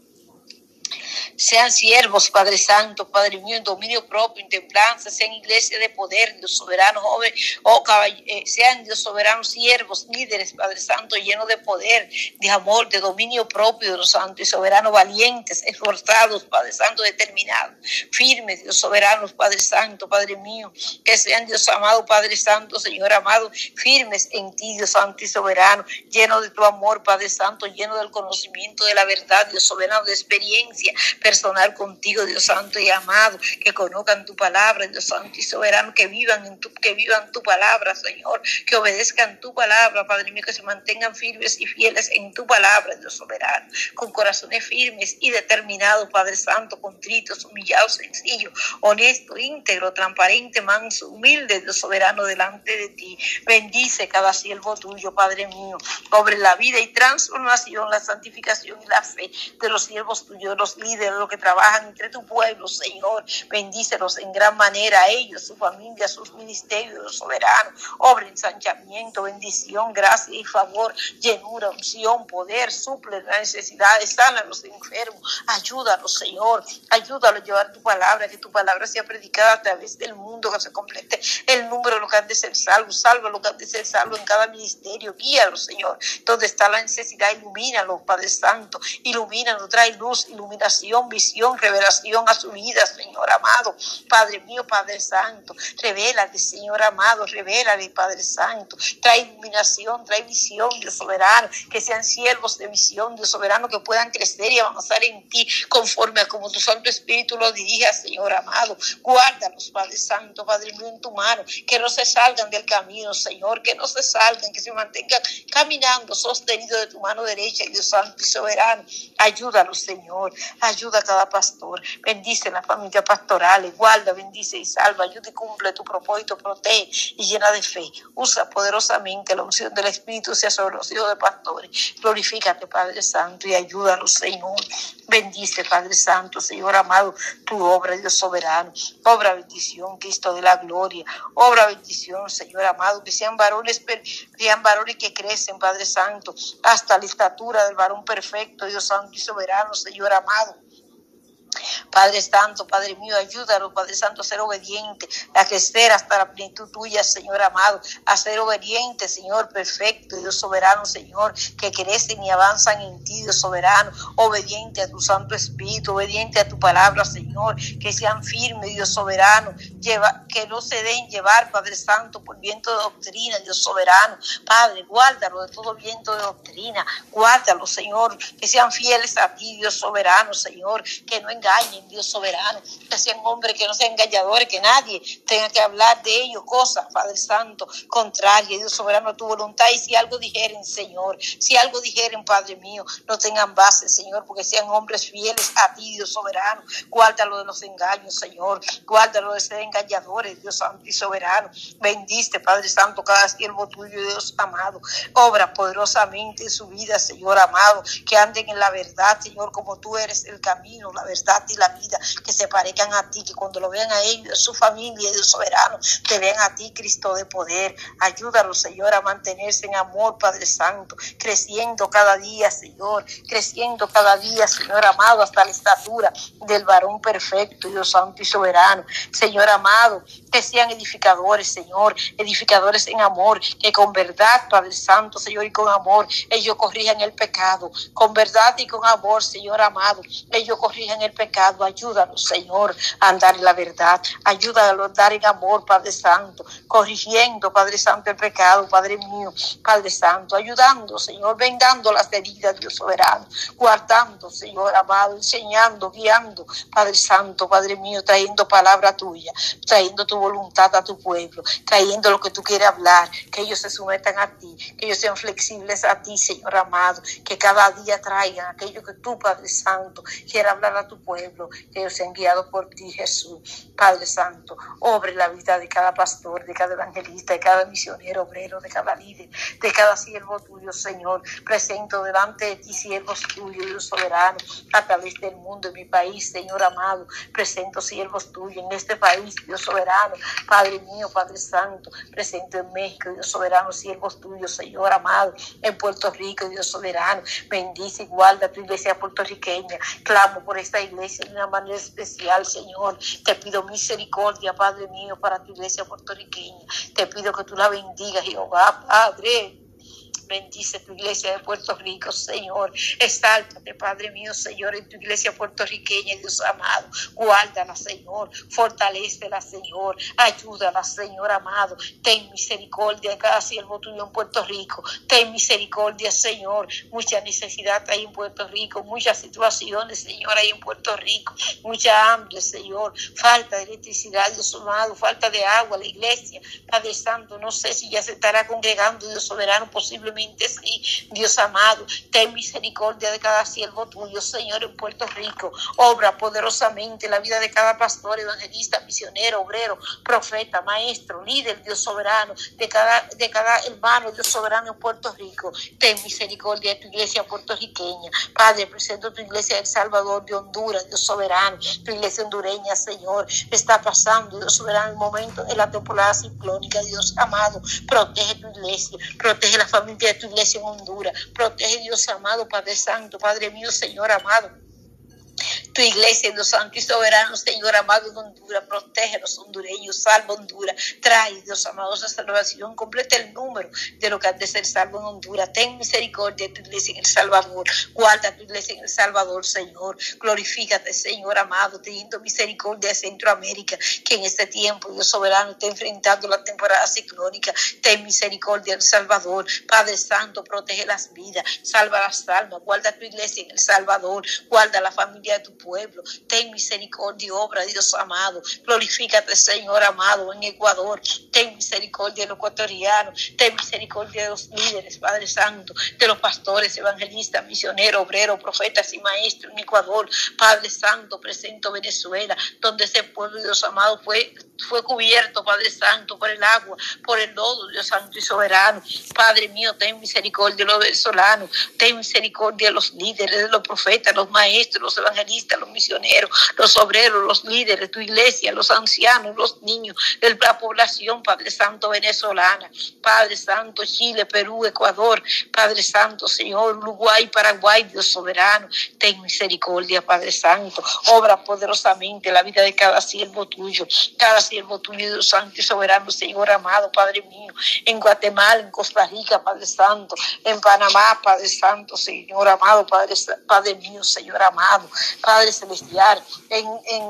Sean siervos, Padre Santo, Padre mío, en dominio propio, en templanza, sean iglesia de poder, Dios soberano, joven, oh, eh, sean Dios soberano, siervos, líderes, Padre Santo, llenos de poder, de amor, de dominio propio, Dios Santo y soberano, valientes, esforzados, Padre Santo, determinados, firmes, Dios soberano, Padre Santo, Padre mío, que sean Dios amado, Padre Santo, Señor amado, firmes en ti, Dios Santo y soberano, lleno de tu amor, Padre Santo, lleno del conocimiento de la verdad, Dios soberano, de experiencia, personal contigo, Dios Santo y amado, que conozcan tu palabra, Dios Santo y soberano, que vivan en tu, que vivan tu palabra, Señor, que obedezcan tu palabra, Padre mío, que se mantengan firmes y fieles en tu palabra, Dios soberano, con corazones firmes y determinados, Padre Santo, contritos, humillados, sencillos, honesto, íntegro, transparente, manso, humilde, Dios soberano, delante de ti. Bendice cada siervo tuyo, Padre mío, sobre la vida y transformación, la santificación y la fe de los siervos tuyos, los líderes, los que trabajan entre tu pueblo, Señor. Bendícelos en gran manera a ellos, su familia, sus ministerios, soberanos. Obra ensanchamiento, bendición, gracia y favor, llenura, unción, poder, suple las necesidades, sana a los enfermos. Ayúdalos, Señor. Ayúdalos a llevar tu palabra, que tu palabra sea predicada a través del mundo, que se complete el número de los que han de ser salvos. Salva los que han de ser salvos en cada ministerio. Guíalos, Señor. Donde está la necesidad, ilumínalo, Padre Santo. Ilumínalo, trae luz, iluminación, visión, revelación a su vida, Señor amado. Padre mío, Padre Santo. Revélate, Señor amado. Revélale, Padre Santo. Trae iluminación, trae visión, Dios soberano. Que sean siervos de visión, Dios soberano, que puedan crecer y avanzar en ti conforme a como tu Santo Espíritu lo dirija, Señor amado. Guárdalos, Padre Santo, Padre mío, en tu mano. Que no se salgan del camino, Señor. Que no se salgan, que se mantengan caminando sostenido de tu mano derecha, Dios Santo y soberano. Ayúdalos, Señor. Ayuda a cada pastor. Bendice la familia pastoral. Guarda, bendice y salva. Ayuda y cumple tu propósito. Protege y llena de fe. Usa poderosamente la unción del Espíritu sea sobre los hijos de pastores. Glorifícate, Padre Santo, y ayúdalos, Señor. Bendice, Padre Santo, Señor amado, tu obra, Dios soberano. Obra bendición, Cristo de la gloria. Obra bendición, Señor amado, que sean varones, sean varones que crecen, Padre Santo, hasta la estatura del varón perfecto, Dios Santo y soberano, Señor amado. Padre Santo, Padre mío, ayúdalo, Padre Santo, a ser obediente, a crecer hasta la plenitud tuya, Señor amado, a ser obediente, Señor perfecto, Dios soberano, Señor, que crecen y avanzan en ti, Dios soberano, obediente a tu Santo Espíritu, obediente a tu palabra, Señor, que sean firmes, Dios soberano, lleva, que no se den llevar, Padre Santo, por viento de doctrina, Dios soberano, Padre, guárdalo de todo viento de doctrina, guárdalo, Señor, que sean fieles a ti, Dios soberano, Señor, que no engañen, Dios soberano, que sean hombres que no sean engañadores, que nadie tenga que hablar de ellos cosas, Padre Santo, contraria, Dios soberano, a tu voluntad. Y si algo dijeren, Señor, si algo dijeren, Padre mío, no tengan base, Señor, porque sean hombres fieles a ti, Dios soberano. Guárdalo de los engaños, Señor. Guárdalo de ser engañadores, Dios santo y soberano. Bendiste, Padre Santo, cada siervo tuyo, Dios amado. Obra poderosamente en su vida, Señor amado, que anden en la verdad, Señor, como tú eres el camino, la verdad y la vida, que se parezcan a ti, que cuando lo vean a ellos, su familia, Dios soberano, te vean a ti, Cristo de poder. Ayúdalos, Señor, a mantenerse en amor, Padre Santo, creciendo cada día, Señor, creciendo cada día, Señor amado, hasta la estatura del varón perfecto, Dios Santo y soberano. Señor amado, que sean edificadores, Señor, edificadores en amor, que con verdad, Padre Santo, Señor, y con amor, ellos corrijan el pecado, con verdad y con amor, Señor amado, ellos corrijan el pecado, ayúdanos, Señor, a andar en la verdad, ayúdanos a andar en amor, Padre Santo, corrigiendo, Padre Santo, el pecado, Padre mío, Padre Santo, ayudando, Señor, vengando las heridas, Dios soberano, guardando, Señor amado, enseñando, guiando, Padre Santo, Padre mío, trayendo palabra tuya, trayendo tu voluntad a tu pueblo, trayendo lo que tú quieres hablar, que ellos se sometan a ti, que ellos sean flexibles a ti, Señor amado, que cada día traigan aquello que tú, Padre Santo, quieras hablar a tu pueblo, que ellos sean guiados por ti, Jesús, Padre Santo, obre la vida de cada pastor, de cada evangelista, de cada misionero, obrero, de cada líder, de cada siervo tuyo, Señor, presento delante de ti, siervos tuyos, Dios soberano, a través del mundo, en mi país, Señor amado, presento siervos tuyos en este país, Dios soberano, Padre mío, Padre Santo, presento en México, Dios soberano, siervos tuyos, Señor amado, en Puerto Rico, Dios soberano, bendice y guarda tu iglesia puertorriqueña, clamo por esta iglesia de una manera especial, Señor, te pido misericordia, Padre mío, para tu iglesia puertorriqueña, te pido que tú la bendigas, Jehová, Padre, bendice tu iglesia de Puerto Rico, Señor. Exáltate, Padre mío, Señor, en tu iglesia puertorriqueña, Dios amado. Guárdala, Señor. Fortalecela, Señor. Ayúdala, Señor amado. Ten misericordia de cada siervo tuyo en Puerto Rico. Ten misericordia, Señor. Mucha necesidad hay en Puerto Rico, muchas situaciones, Señor, hay en Puerto Rico. Mucha hambre, Señor. Falta de electricidad, Dios amado. Falta de agua, la iglesia. Padre Santo, no sé si ya se estará congregando, Dios soberano, posiblemente sí. Dios amado, ten misericordia de cada siervo tuyo, Señor, en Puerto Rico. Obra poderosamente la vida de cada pastor, evangelista, misionero, obrero, profeta, maestro, líder, Dios soberano, de cada, de cada hermano, Dios soberano en Puerto Rico. Ten misericordia de tu iglesia puertorriqueña. Padre, presento tu iglesia de El Salvador, de Honduras, Dios soberano, tu iglesia hondureña, Señor, está pasando, Dios soberano, el momento en la temporada ciclónica, Dios amado, protege tu iglesia, protege la familia de tu iglesia en Honduras, protege Dios amado, Padre Santo, Padre mío, Señor amado tu iglesia, Dios Santo y soberano, Señor amado de Honduras, protege a los hondureños, salva Honduras, trae, Dios amado, esa salvación, completa el número de lo que ha de ser salvo en Honduras, ten misericordia de tu iglesia en El Salvador, guarda tu iglesia en El Salvador, Señor, glorifícate, Señor amado, teniendo misericordia de Centroamérica, que en este tiempo, Dios soberano, está enfrentando la temporada ciclónica, ten misericordia en El Salvador, Padre Santo, protege las vidas, salva las almas, guarda tu iglesia en El Salvador, guarda la familia de tu pueblo. Ten misericordia, obra, Dios amado. Glorifícate, Señor amado, en Ecuador. Ten misericordia de los ecuatorianos. Ten misericordia de los líderes, Padre Santo, de los pastores, evangelistas, misioneros, obreros, profetas y maestros en Ecuador. Padre Santo, presento Venezuela, donde ese pueblo, Dios amado, fue fue cubierto, Padre Santo, por el agua, por el lodo, Dios Santo y Soberano. Padre mío, ten misericordia de los venezolanos, ten misericordia de los líderes, de los profetas, los maestros, los evangelistas, los misioneros, los obreros, los líderes de tu iglesia, los ancianos, los niños, la población, Padre Santo, venezolana, Padre Santo, Chile, Perú, Ecuador, Padre Santo, Señor, Uruguay, Paraguay, Dios soberano, ten misericordia, Padre Santo, obra poderosamente la vida de cada siervo tuyo, cada siervo tuyo, Dios Santo y soberano, Señor amado, Padre mío, en Guatemala, en Costa Rica, Padre Santo, en Panamá, Padre Santo, Señor amado, Padre, Padre mío, Señor amado, Padre celestial, en, en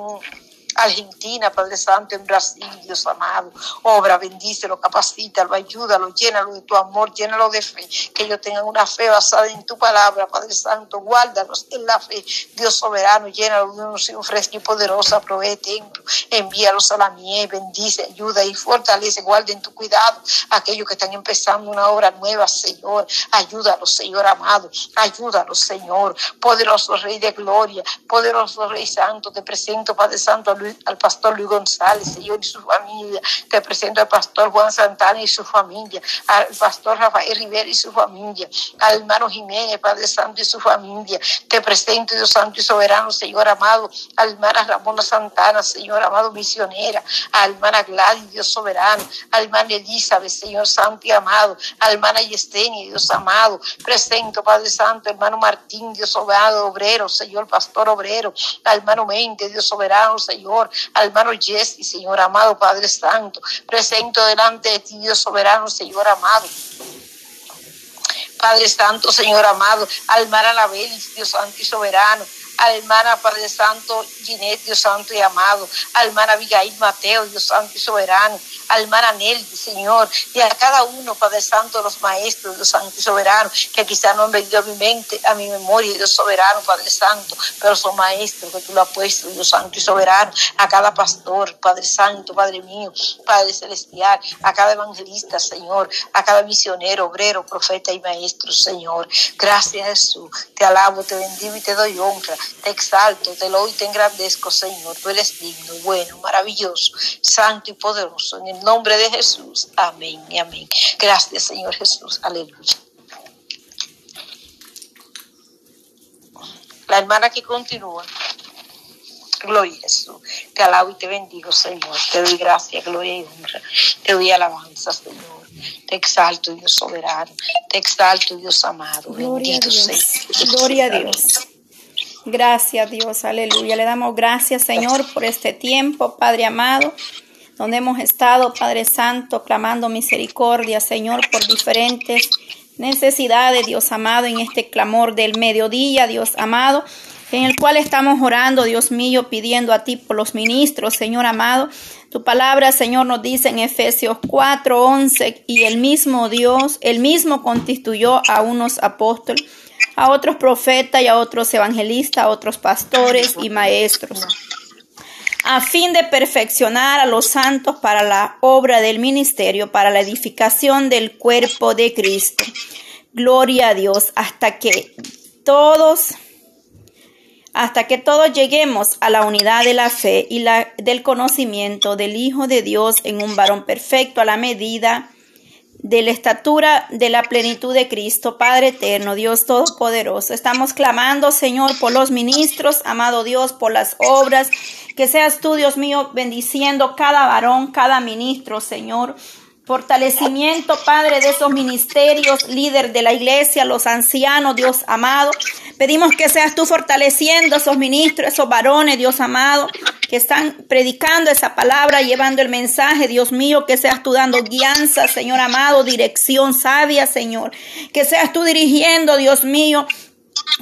Argentina, Padre Santo, en Brasil, Dios amado. Obra, bendícelo, capacítalo, ayúdalo, llénalo de tu amor, llénalo de fe. Que ellos tengan una fe basada en tu palabra, Padre Santo. Guárdalos en la fe, Dios soberano, llénalo de un fresco y poderosa, provee templo, envíalos a la miel, bendice, ayuda y fortalece, guarda en tu cuidado a aquellos que están empezando una obra nueva, Señor. Ayúdalos, Señor amado, ayúdalos, Señor. Poderoso Rey de Gloria, poderoso Rey Santo, te presento, Padre Santo, al pastor Luis González, Señor, y su familia. Te presento al pastor Juan Santana y su familia, al pastor Rafael Rivera y su familia, al hermano Jiménez, Padre Santo y su familia. Te presento, Dios Santo y Soberano, Señor amado, a hermana Ramona Santana, Señor amado, misionera, a hermana Gladys, Dios soberano, a hermana Elizabeth, Señor Santo y amado, a hermana Yestenia, Dios amado. Presento, Padre Santo, hermano Martín, Dios soberano, obrero, Señor pastor obrero, al hermano Mente, Dios soberano, Señor al hermano Jesse, Señor amado, Padre Santo. Presento delante de ti, Dios soberano, Señor amado. Padre Santo, Señor amado, al hermano Anabel, Dios Santo y soberano, a hermana Padre Santo Ginette, Dios Santo y amado, a hermana Abigail Mateo, Dios Santo y soberano, a hermana Nelly, Señor, y a cada uno, Padre Santo, los maestros, Dios Santo y soberano, que quizá no han venido a mi mente, a mi memoria, Dios soberano, Padre Santo, pero son maestros que tú lo has puesto, Dios Santo y soberano, a cada pastor, Padre Santo, Padre mío, Padre Celestial, a cada evangelista, Señor, a cada misionero, obrero, profeta y maestro, Señor. Gracias, Jesús. Te alabo, te bendigo y te doy honra te exalto, te lo y te engrandezco, Señor. Tú eres digno, bueno, maravilloso, santo y poderoso. En el nombre de Jesús. Amén y amén. Gracias, Señor Jesús. Aleluya. La hermana que continúa. Gloria a Jesús. Te alabo y te bendigo, Señor. Te doy gracias, gloria y honra. Te doy alabanza, Señor. Te exalto, Dios soberano. Te exalto, Dios amado. Gloria Bendito Señor. Gloria a Dios. Gracias Dios, aleluya. Le damos gracias Señor por este tiempo, Padre amado, donde hemos estado, Padre Santo, clamando misericordia, Señor, por diferentes necesidades, Dios amado, en este clamor del mediodía, Dios amado, en el cual estamos orando, Dios mío, pidiendo a ti por los ministros, Señor amado. Tu palabra, Señor, nos dice en Efesios 4, 11, y el mismo Dios, el mismo constituyó a unos apóstoles, a otros profetas y a otros evangelistas, a otros pastores y maestros a fin de perfeccionar a los santos para la obra del ministerio, para la edificación del cuerpo de Cristo. Gloria a Dios, hasta que todos, hasta que todos lleguemos a la unidad de la fe y la, del conocimiento del Hijo de Dios en un varón perfecto a la medida de la estatura de la plenitud de Cristo, Padre eterno, Dios todopoderoso. Estamos clamando, Señor, por los ministros, amado Dios, por las obras. Que seas tú, Dios mío, bendiciendo cada varón, cada ministro, Señor. Fortalecimiento, Padre, de esos ministerios, líder de la iglesia, los ancianos, Dios amado. Pedimos que seas tú fortaleciendo esos ministros, esos varones, Dios amado, que están predicando esa palabra, llevando el mensaje, Dios mío, que seas tú dando guianza, Señor amado, dirección sabia, Señor. Que seas tú dirigiendo, Dios mío,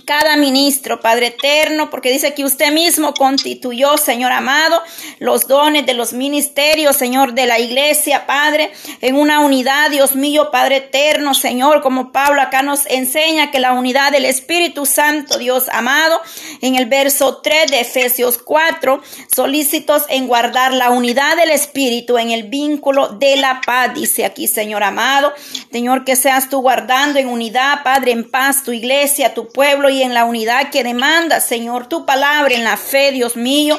cada ministro, Padre eterno, porque dice que usted mismo constituyó, Señor amado, los dones de los ministerios, Señor, de la iglesia, Padre, en una unidad, Dios mío, Padre eterno, Señor, como Pablo acá nos enseña que la unidad del Espíritu Santo, Dios amado, en el verso 3 de Efesios 4, solícitos en guardar la unidad del Espíritu en el vínculo de la paz, dice aquí, Señor amado, Señor, que seas tú guardando en unidad, Padre, en paz tu iglesia, tu pueblo, y en la unidad que demanda, Señor, tu palabra en la fe, Dios mío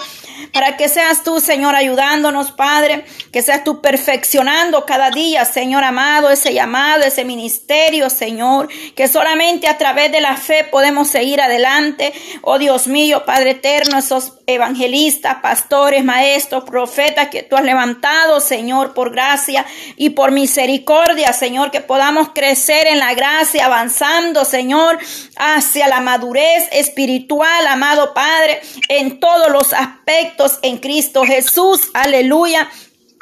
para que seas tú, Señor, ayudándonos, Padre, que seas tú perfeccionando cada día, Señor amado, ese llamado, ese ministerio, Señor, que solamente a través de la fe podemos seguir adelante. Oh Dios mío, Padre eterno, esos evangelistas, pastores, maestros, profetas que tú has levantado, Señor, por gracia y por misericordia, Señor, que podamos crecer en la gracia, avanzando, Señor, hacia la madurez espiritual, amado Padre, en todos los aspectos en Cristo Jesús. Aleluya.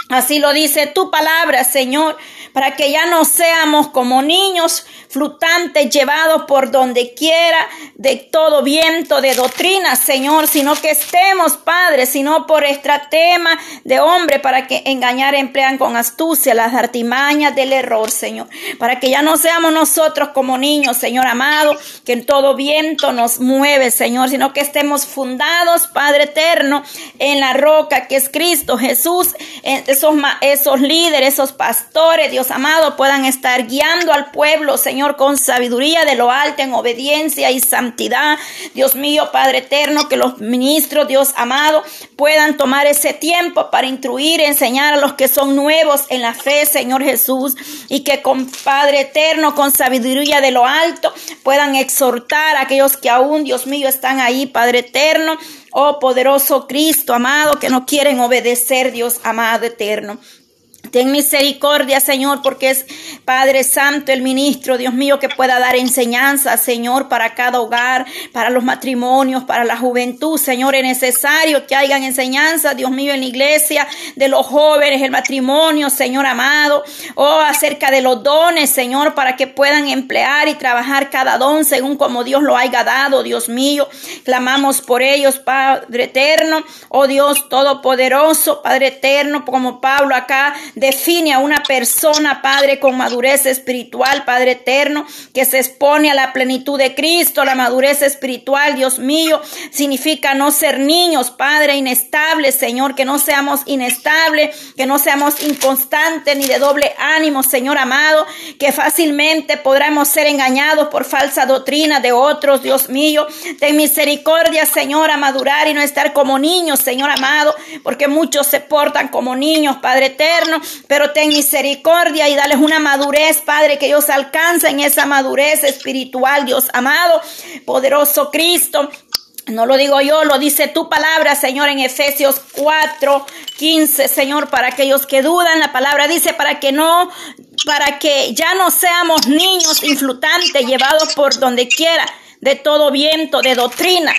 Así lo dice tu palabra, Señor, para que ya no seamos como niños flutantes llevados por donde quiera de todo viento de doctrina, Señor, sino que estemos, Padre, sino por estratema de hombre para que engañar emplean con astucia las artimañas del error, Señor, para que ya no seamos nosotros como niños, Señor amado, que en todo viento nos mueve, Señor, sino que estemos fundados, Padre eterno, en la roca que es Cristo Jesús, esos, esos líderes, esos pastores, Dios amado, puedan estar guiando al pueblo, Señor, con sabiduría de lo alto, en obediencia y santidad. Dios mío, Padre eterno, que los ministros, Dios amado, puedan tomar ese tiempo para instruir, enseñar a los que son nuevos en la fe, Señor Jesús, y que con Padre eterno, con sabiduría de lo alto, puedan exhortar a aquellos que aún, Dios mío, están ahí, Padre eterno. Oh poderoso Cristo, amado, que no quieren obedecer, Dios amado eterno. Ten misericordia, Señor, porque es Padre Santo el ministro, Dios mío, que pueda dar enseñanza, Señor, para cada hogar, para los matrimonios, para la juventud, Señor, es necesario que hayan enseñanza, Dios mío, en la iglesia, de los jóvenes, el matrimonio, Señor amado, oh, acerca de los dones, Señor, para que puedan emplear y trabajar cada don según como Dios lo haya dado, Dios mío. Clamamos por ellos, Padre eterno, oh Dios todopoderoso, Padre eterno, como Pablo acá define a una persona, Padre, con madurez espiritual, Padre eterno, que se expone a la plenitud de Cristo. La madurez espiritual, Dios mío, significa no ser niños, Padre, inestables, Señor, que no seamos inestables, que no seamos inconstantes ni de doble ánimo, Señor amado, que fácilmente podremos ser engañados por falsa doctrina de otros, Dios mío. Ten misericordia, Señor, a madurar y no estar como niños, Señor amado, porque muchos se portan como niños, Padre eterno, pero ten misericordia y dales una madurez, Padre, que ellos alcancen esa madurez espiritual, Dios amado, poderoso Cristo. No lo digo yo, lo dice tu palabra, Señor, en Efesios 4, 15, Señor, para aquellos que dudan, la palabra dice para que no, para que ya no seamos niños influtantes llevados por donde quiera de todo viento de doctrina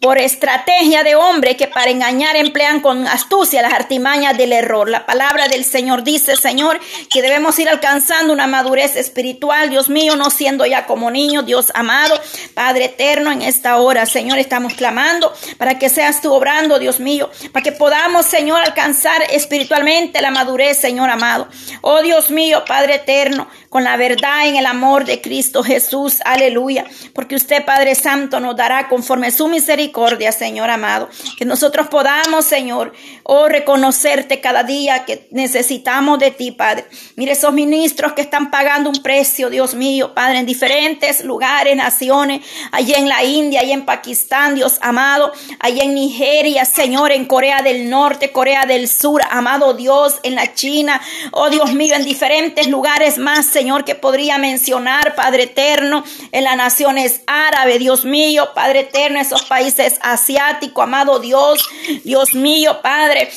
por estrategia de hombre que para engañar emplean con astucia las artimañas del error. La palabra del Señor dice, Señor, que debemos ir alcanzando una madurez espiritual, Dios mío, no siendo ya como niños, Dios amado, Padre eterno, en esta hora, Señor, estamos clamando para que seas tú obrando, Dios mío, para que podamos, Señor, alcanzar espiritualmente la madurez, Señor amado. Oh Dios mío, Padre eterno, con la verdad en el amor de Cristo Jesús, aleluya, porque usted, Padre Santo, nos dará conforme su misericordia, Señor amado, que nosotros podamos, Señor, oh, reconocerte cada día que necesitamos de ti, Padre. Mire esos ministros que están pagando un precio, Dios mío, Padre, en diferentes lugares, naciones, allí en la India, allí en Pakistán, Dios amado, allí en Nigeria, Señor, en Corea del Norte, Corea del Sur, amado Dios, en la China, oh Dios mío, en diferentes lugares más, Señor, que podría mencionar, Padre eterno, en las naciones árabes, Dios mío, Padre eterno, esos países asiáticos, amado Dios, Dios mío, Padre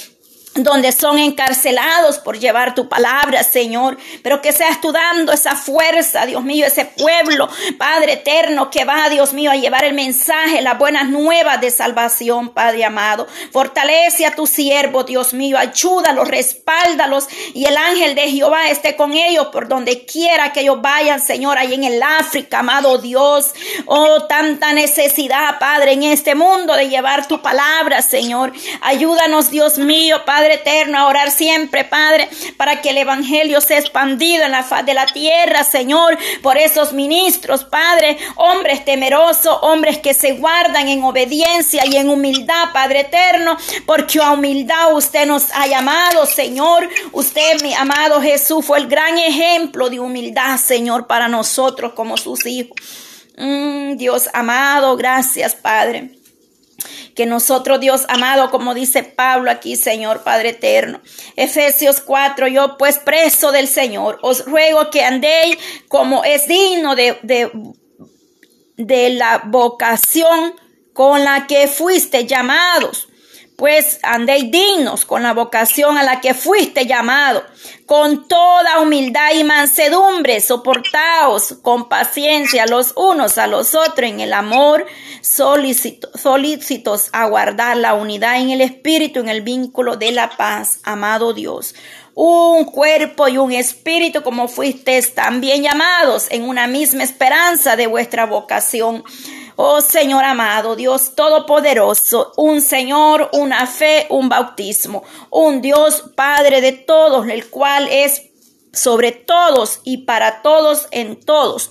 donde son encarcelados por llevar tu palabra, Señor, pero que seas tú dando esa fuerza, Dios mío, ese pueblo, Padre eterno, que va, Dios mío, a llevar el mensaje, las buenas nuevas de salvación, Padre amado. Fortalece a tu siervo, Dios mío, ayúdalos, respáldalos y el ángel de Jehová esté con ellos por donde quiera que ellos vayan, Señor, ahí en el África, amado Dios. Oh, tanta necesidad, Padre, en este mundo de llevar tu palabra, Señor. Ayúdanos, Dios mío, Padre Padre eterno, a orar siempre, Padre, para que el Evangelio sea expandido en la faz de la tierra, Señor, por esos ministros, Padre, hombres temerosos, hombres que se guardan en obediencia y en humildad, Padre eterno, porque a humildad usted nos ha llamado, Señor. Usted, mi amado Jesús, fue el gran ejemplo de humildad, Señor, para nosotros como sus hijos. Mm, Dios amado, gracias, Padre que nosotros, Dios amado, como dice Pablo aquí, Señor Padre eterno. Efesios 4, yo pues preso del Señor, os ruego que andéis como es digno de, de, de la vocación con la que fuiste llamados pues andéis dignos con la vocación a la que fuiste llamado, con toda humildad y mansedumbre, soportaos con paciencia los unos a los otros en el amor, solícitos a guardar la unidad en el espíritu, en el vínculo de la paz, amado Dios un cuerpo y un espíritu como fuisteis también llamados en una misma esperanza de vuestra vocación. Oh Señor amado, Dios todopoderoso, un Señor, una fe, un bautismo, un Dios Padre de todos, el cual es sobre todos y para todos en todos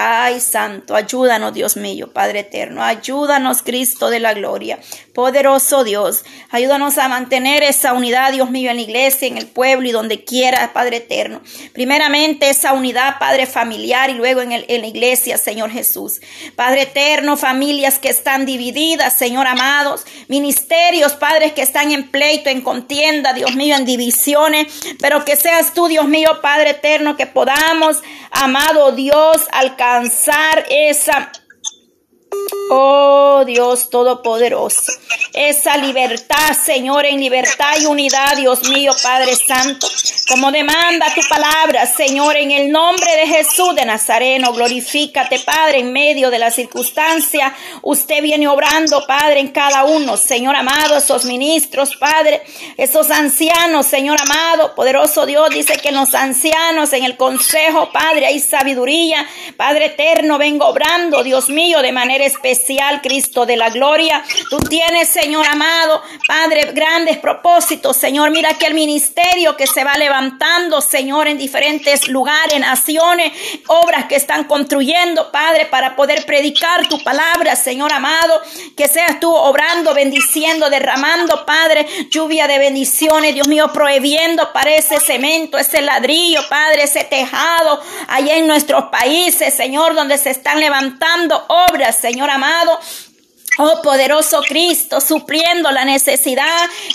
Ay, Santo, ayúdanos, Dios mío, Padre eterno, ayúdanos, Cristo de la gloria, poderoso Dios, ayúdanos a mantener esa unidad, Dios mío, en la iglesia, en el pueblo y donde quiera, Padre eterno. Primeramente esa unidad, Padre familiar y luego en, en la iglesia, Señor Jesús. Padre eterno, familias que están divididas, Señor amados, ministerios, padres que están en pleito, en contienda, Dios mío, en divisiones, pero que seas tú, Dios mío, Padre eterno, que podamos, amado Dios, alcanzar alcanzar esa Oh Dios Todopoderoso, esa libertad, Señor, en libertad y unidad, Dios mío, Padre Santo, como demanda tu palabra, Señor, en el nombre de Jesús de Nazareno, glorifícate, Padre, en medio de la circunstancia. Usted viene obrando, Padre, en cada uno, Señor amado, esos ministros, Padre, esos ancianos, Señor amado, poderoso Dios, dice que en los ancianos, en el consejo, Padre, hay sabiduría, Padre eterno, vengo obrando, Dios mío, de manera especial, Cristo de la gloria. Tú tienes, Señor amado, Padre, grandes propósitos, Señor. Mira que el ministerio que se va levantando, Señor, en diferentes lugares, naciones, obras que están construyendo, Padre, para poder predicar tu palabra, Señor amado. Que seas tú obrando, bendiciendo, derramando, Padre, lluvia de bendiciones, Dios mío, prohibiendo para ese cemento, ese ladrillo, Padre, ese tejado, allá en nuestros países, Señor, donde se están levantando obras, Señor amado, Oh poderoso Cristo, supliendo la necesidad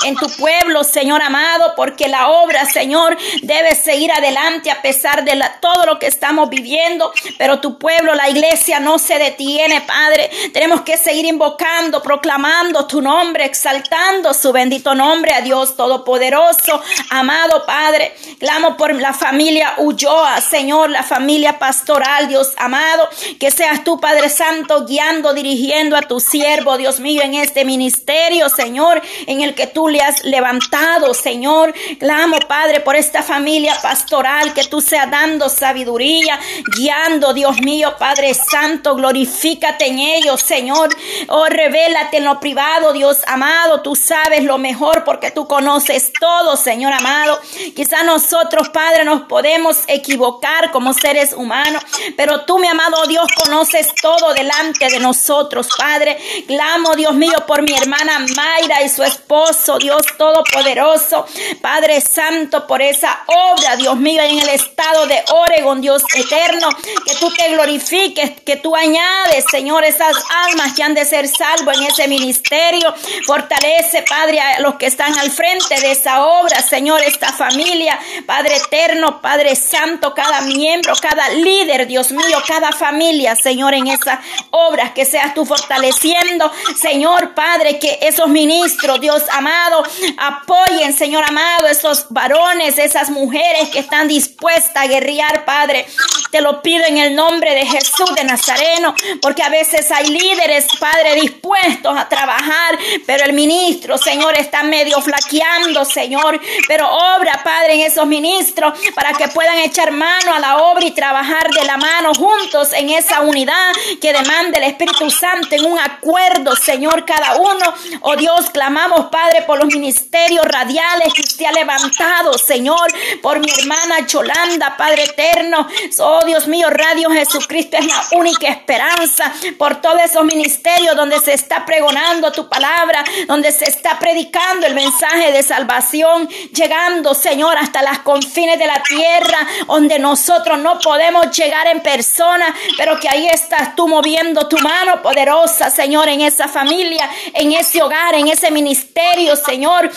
en tu pueblo, Señor amado, porque la obra, Señor, debe seguir adelante a pesar de todo lo que estamos viviendo. Pero tu pueblo, la iglesia, no se detiene, Padre. Tenemos que seguir invocando, proclamando tu nombre, exaltando su bendito nombre a Dios Todopoderoso. Amado Padre, clamo por la familia Ulloa, Señor, la familia pastoral, Dios amado, que seas tú, Padre Santo, guiando, dirigiendo a tu siervo Dios mío, en este ministerio, Señor, en el que tú le has levantado, Señor. Clamo, Padre, por esta familia pastoral, que tú seas dando sabiduría, guiando, Dios mío, Padre Santo, glorifícate en ellos, Señor. Oh, revélate en lo privado, Dios amado, tú sabes lo mejor porque tú conoces todo, Señor amado. Quizá nosotros, Padre, nos podemos equivocar como seres humanos, pero tú, mi amado Dios, conoces todo delante de nosotros, Padre. Clamo, Dios mío, por mi hermana Mayra y su esposo, Dios Todopoderoso, Padre Santo, por esa obra, Dios mío, en el estado de Oregon, Dios eterno, que tú te glorifiques, que tú añades, Señor, esas almas que han de ser salvos en ese ministerio. Fortalece, Padre, a los que están al frente de esa obra, Señor, esta familia, Padre eterno, Padre Santo, cada miembro, cada líder, Dios mío, cada familia, Señor, en esa obra, que seas tú fortaleciendo, Señor, Padre, que esos ministros, Dios amado, apoyen, Señor amado, esos varones, esas mujeres que están dispuestas a guerrear, Padre. Te lo pido en el nombre de Jesús de Nazareno, porque a veces hay líderes, Padre, dispuestos a trabajar, pero el ministro, Señor, está medio flaqueando, Señor. Pero obra, Padre, en esos ministros para que puedan echar mano a la obra y trabajar de la mano juntos en esa unidad que demanda el Espíritu Santo en un acuerdo, Señor, cada uno. Oh Dios, clamamos, Padre, por los ministerios radiales que usted ha levantado, Señor, por mi hermana Cholanda, Padre eterno. Oh Dios mío, Radio Jesucristo es la única esperanza por todos esos ministerios donde se está pregonando tu palabra, donde se está predicando el mensaje de salvación, llegando, Señor, hasta las confines de la tierra, donde nosotros no podemos llegar en persona, pero que ahí estás tú moviendo tu mano poderosa, Señor, en esa familia, en ese hogar, en ese ministerio, Señor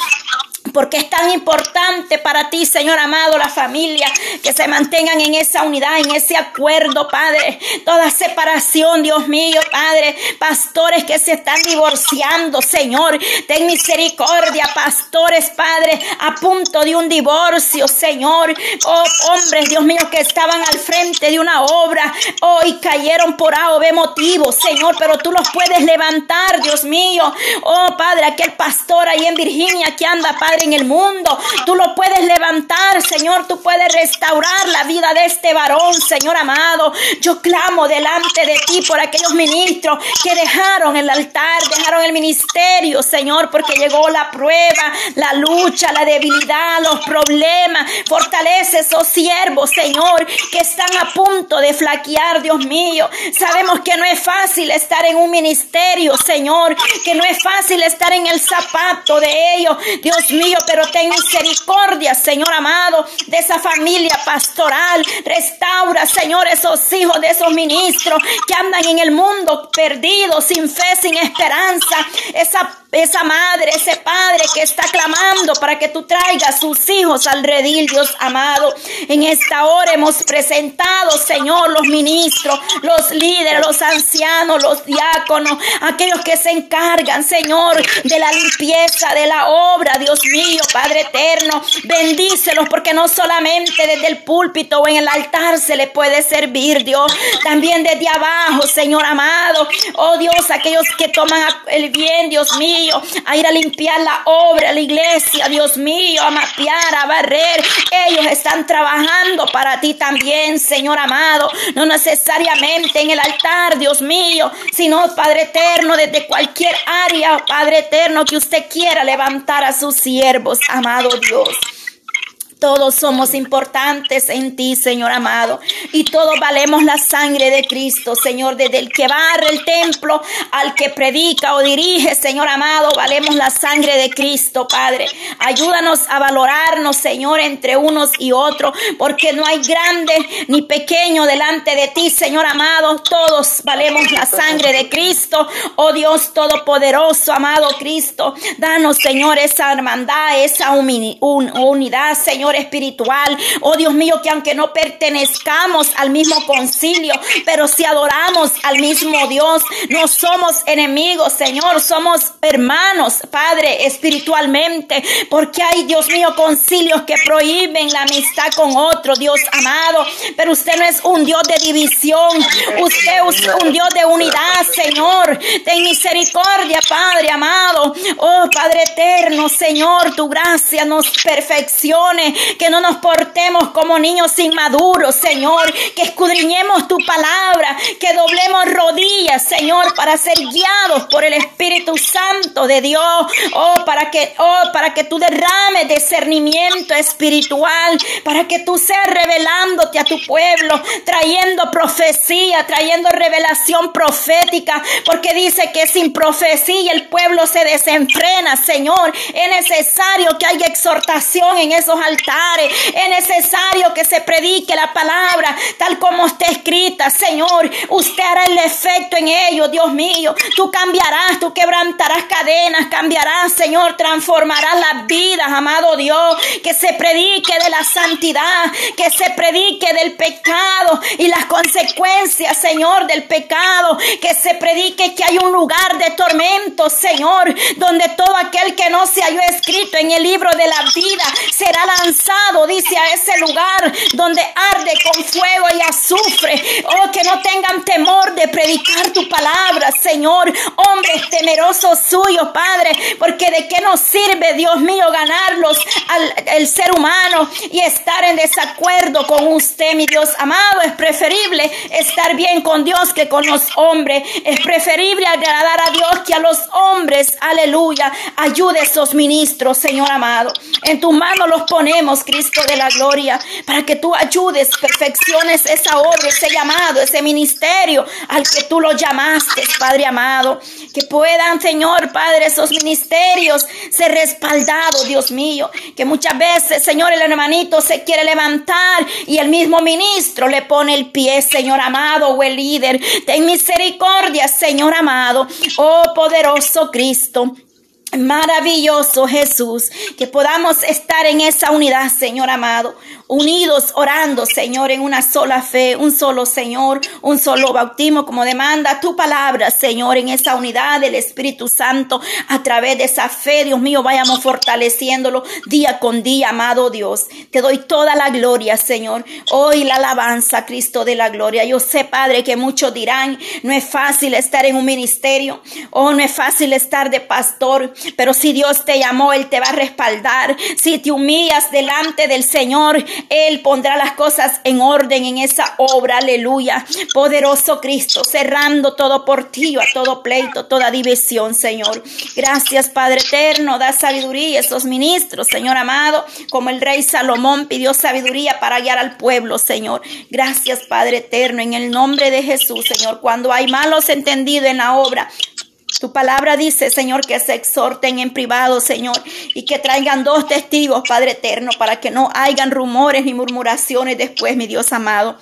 porque es tan importante para ti, Señor amado, la familia, que se mantengan en esa unidad, en ese acuerdo, Padre. Toda separación, Dios mío, Padre. Pastores que se están divorciando, Señor. Ten misericordia, pastores, Padre, a punto de un divorcio, Señor. Oh, hombres, Dios mío, que estaban al frente de una obra. Oh, cayeron por A o B motivo, Señor, pero tú los puedes levantar, Dios mío. Oh, Padre, aquel pastor ahí en Virginia que anda, Padre en el mundo. Tú lo puedes levantar, Señor. Tú puedes restaurar la vida de este varón, Señor amado. Yo clamo delante de ti por aquellos ministros que dejaron el altar, dejaron el ministerio, Señor, porque llegó la prueba, la lucha, la debilidad, los problemas. Fortalece esos siervos, Señor, que están a punto de flaquear, Dios mío. Sabemos que no es fácil estar en un ministerio, Señor, que no es fácil estar en el zapato de ellos. Dios mío, pero ten misericordia, Señor amado, de esa familia pastoral. Restaura, Señor, esos hijos de esos ministros que andan en el mundo perdidos, sin fe, sin esperanza. Esa esa madre, ese padre que está clamando para que tú traigas sus hijos al redil, Dios amado. En esta hora hemos presentado, Señor, los ministros, los líderes, los ancianos, los diáconos, aquellos que se encargan, Señor, de la limpieza de la obra, Dios mío, Padre eterno. Bendícelos porque no solamente desde el púlpito o en el altar se le puede servir, Dios, también desde abajo, Señor amado. Oh Dios, aquellos que toman el bien, Dios mío a ir a limpiar la obra, la iglesia, Dios mío, a mapear, a barrer. Ellos están trabajando para ti también, Señor amado. No necesariamente en el altar, Dios mío, sino, Padre eterno, desde cualquier área, Padre eterno, que usted quiera levantar a sus siervos, amado Dios. Todos somos importantes en ti, Señor amado. Y todos valemos la sangre de Cristo, Señor. Desde el que barre el templo al que predica o dirige, Señor amado, valemos la sangre de Cristo, Padre. Ayúdanos a valorarnos, Señor, entre unos y otros, porque no hay grande ni pequeño delante de ti, Señor amado. Todos valemos la sangre de Cristo. Oh Dios Todopoderoso, amado Cristo. Danos, Señor, esa hermandad, esa unidad, Señor Espiritual. Oh Dios mío, que aunque no pertenezcamos al mismo concilio, pero si adoramos al mismo Dios, no somos enemigos, Señor, somos hermanos, Padre, espiritualmente, porque hay, Dios mío, concilios que prohíben la amistad con otro, Dios amado, pero usted no es un Dios de división, usted es un Dios de unidad, Señor. Ten misericordia, Padre amado. Oh, Padre eterno, Señor, tu gracia nos perfeccione, que no nos portemos como niños inmaduros, Señor, que escudriñemos tu palabra, que doblemos rodillas, Señor, para ser guiados por el Espíritu Santo de Dios. Oh, para que, oh, para que tú derrames discernimiento espiritual, para que tú seas revelándote a tu pueblo, trayendo profecía, trayendo revelación profética, porque dice que sin profecía el pueblo se desenfrena, Señor. Es necesario que haya exhortación en esos altares, es necesario que se predique la palabra tal como está escrita, Señor. Usted hará el efecto en ellos, Dios mío. Tú cambiarás, tú quebrantarás cadenas, cambiarás, Señor, transformarás las vidas, amado Dios. Que se predique de la santidad, que se predique del pecado y las consecuencias, Señor, del pecado. Que se predique que hay un lugar de tormento, Señor, donde todo aquel que no se halló escrito en el libro de la vida será lanzado, dice, a ese lugar donde arde con fuego y azufre. Oh, que no tengan temor de predicar tu palabra, Señor. Hombres temerosos suyos, Padre, porque de qué nos sirve, Dios mío, ganarlos al ser humano y estar en desacuerdo con usted, mi Dios amado. Es preferible estar bien con Dios que con los hombres. Es preferible agradar a Dios que a los hombres. Aleluya. Ayude a esos ministros, Señor amado. En tu mano los ponemos, Cristo de la gloria, para que tú ayudes, perfecciones esa obra, ese llamado, ese ministerio al que tú lo llamaste, Padre amado. Que puedan, Señor, Padre, esos ministerios ser respaldados, Dios mío. Que muchas veces, Señor, el hermanito se quiere levantar y el mismo ministro le pone el pie, Señor amado, o el líder. Ten misericordia, Señor amado. Oh poderoso Cristo. Maravilloso Jesús, que podamos estar en esa unidad, Señor amado unidos orando, Señor, en una sola fe, un solo Señor, un solo bautismo, como demanda tu palabra, Señor, en esa unidad del Espíritu Santo, a través de esa fe, Dios mío, vayamos fortaleciéndolo día con día, amado Dios. Te doy toda la gloria, Señor. Hoy la alabanza, Cristo de la gloria. Yo sé, Padre, que muchos dirán, no es fácil estar en un ministerio, o oh, no es fácil estar de pastor, pero si Dios te llamó, Él te va a respaldar. Si te humillas delante del Señor, él pondrá las cosas en orden en esa obra, aleluya. Poderoso Cristo, cerrando todo portillo, a todo pleito, toda división, Señor. Gracias, Padre eterno, da sabiduría a esos ministros, Señor amado, como el rey Salomón pidió sabiduría para guiar al pueblo, Señor. Gracias, Padre eterno, en el nombre de Jesús, Señor. Cuando hay malos entendidos en la obra, tu palabra dice, Señor, que se exhorten en privado, Señor, y que traigan dos testigos, Padre eterno, para que no hayan rumores ni murmuraciones después, mi Dios amado.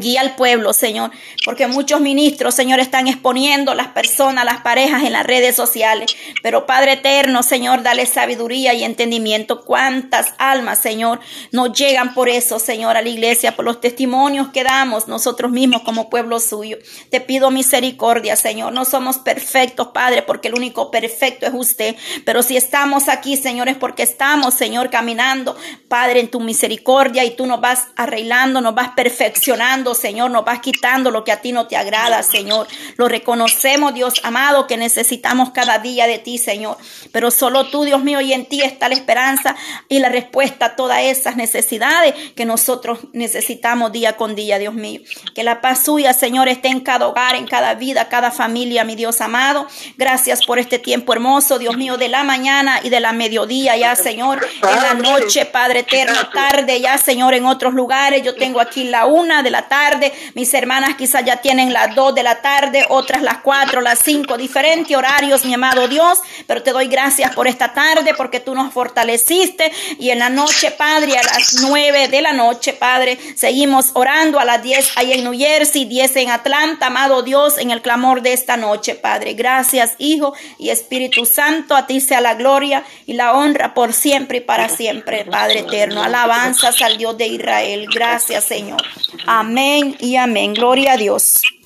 Guía al pueblo, Señor, porque muchos ministros, Señor, están exponiendo las personas, las parejas en las redes sociales. Pero Padre eterno, Señor, dale sabiduría y entendimiento. Cuántas almas, Señor, nos llegan por eso, Señor, a la iglesia, por los testimonios que damos nosotros mismos como pueblo suyo. Te pido misericordia, Señor. No somos perfectos, Padre, porque el único perfecto es usted. Pero si estamos aquí, Señor, es porque estamos, Señor, caminando, Padre, en tu misericordia y tú nos vas arreglando, nos vas perfeccionando Señor, nos vas quitando lo que a ti no te agrada, Señor. Lo reconocemos, Dios amado, que necesitamos cada día de ti, Señor. Pero solo tú, Dios mío, y en ti está la esperanza y la respuesta a todas esas necesidades que nosotros necesitamos día con día, Dios mío. Que la paz suya, Señor, esté en cada hogar, en cada vida, cada familia, mi Dios amado. Gracias por este tiempo hermoso, Dios mío, de la mañana y de la mediodía ya, Señor. En la noche, Padre eterno, tarde ya, Señor, en otros lugares. Yo tengo aquí la una de la tarde. Mis hermanas quizás ya tienen las dos de la tarde, otras las cuatro, las cinco, diferentes horarios, mi amado Dios. Pero te doy gracias por esta tarde porque tú nos fortaleciste y en la noche, Padre, a las nueve de la noche, Padre, seguimos orando a las diez ahí en New Jersey, diez en Atlanta, amado Dios, en el clamor de esta noche, Padre. Gracias, Hijo y Espíritu Santo, a ti sea la gloria y la honra por siempre y para siempre, Padre eterno. Alabanzas al Dios de Israel. Gracias, Señor. Amén y amén. Gloria a Dios.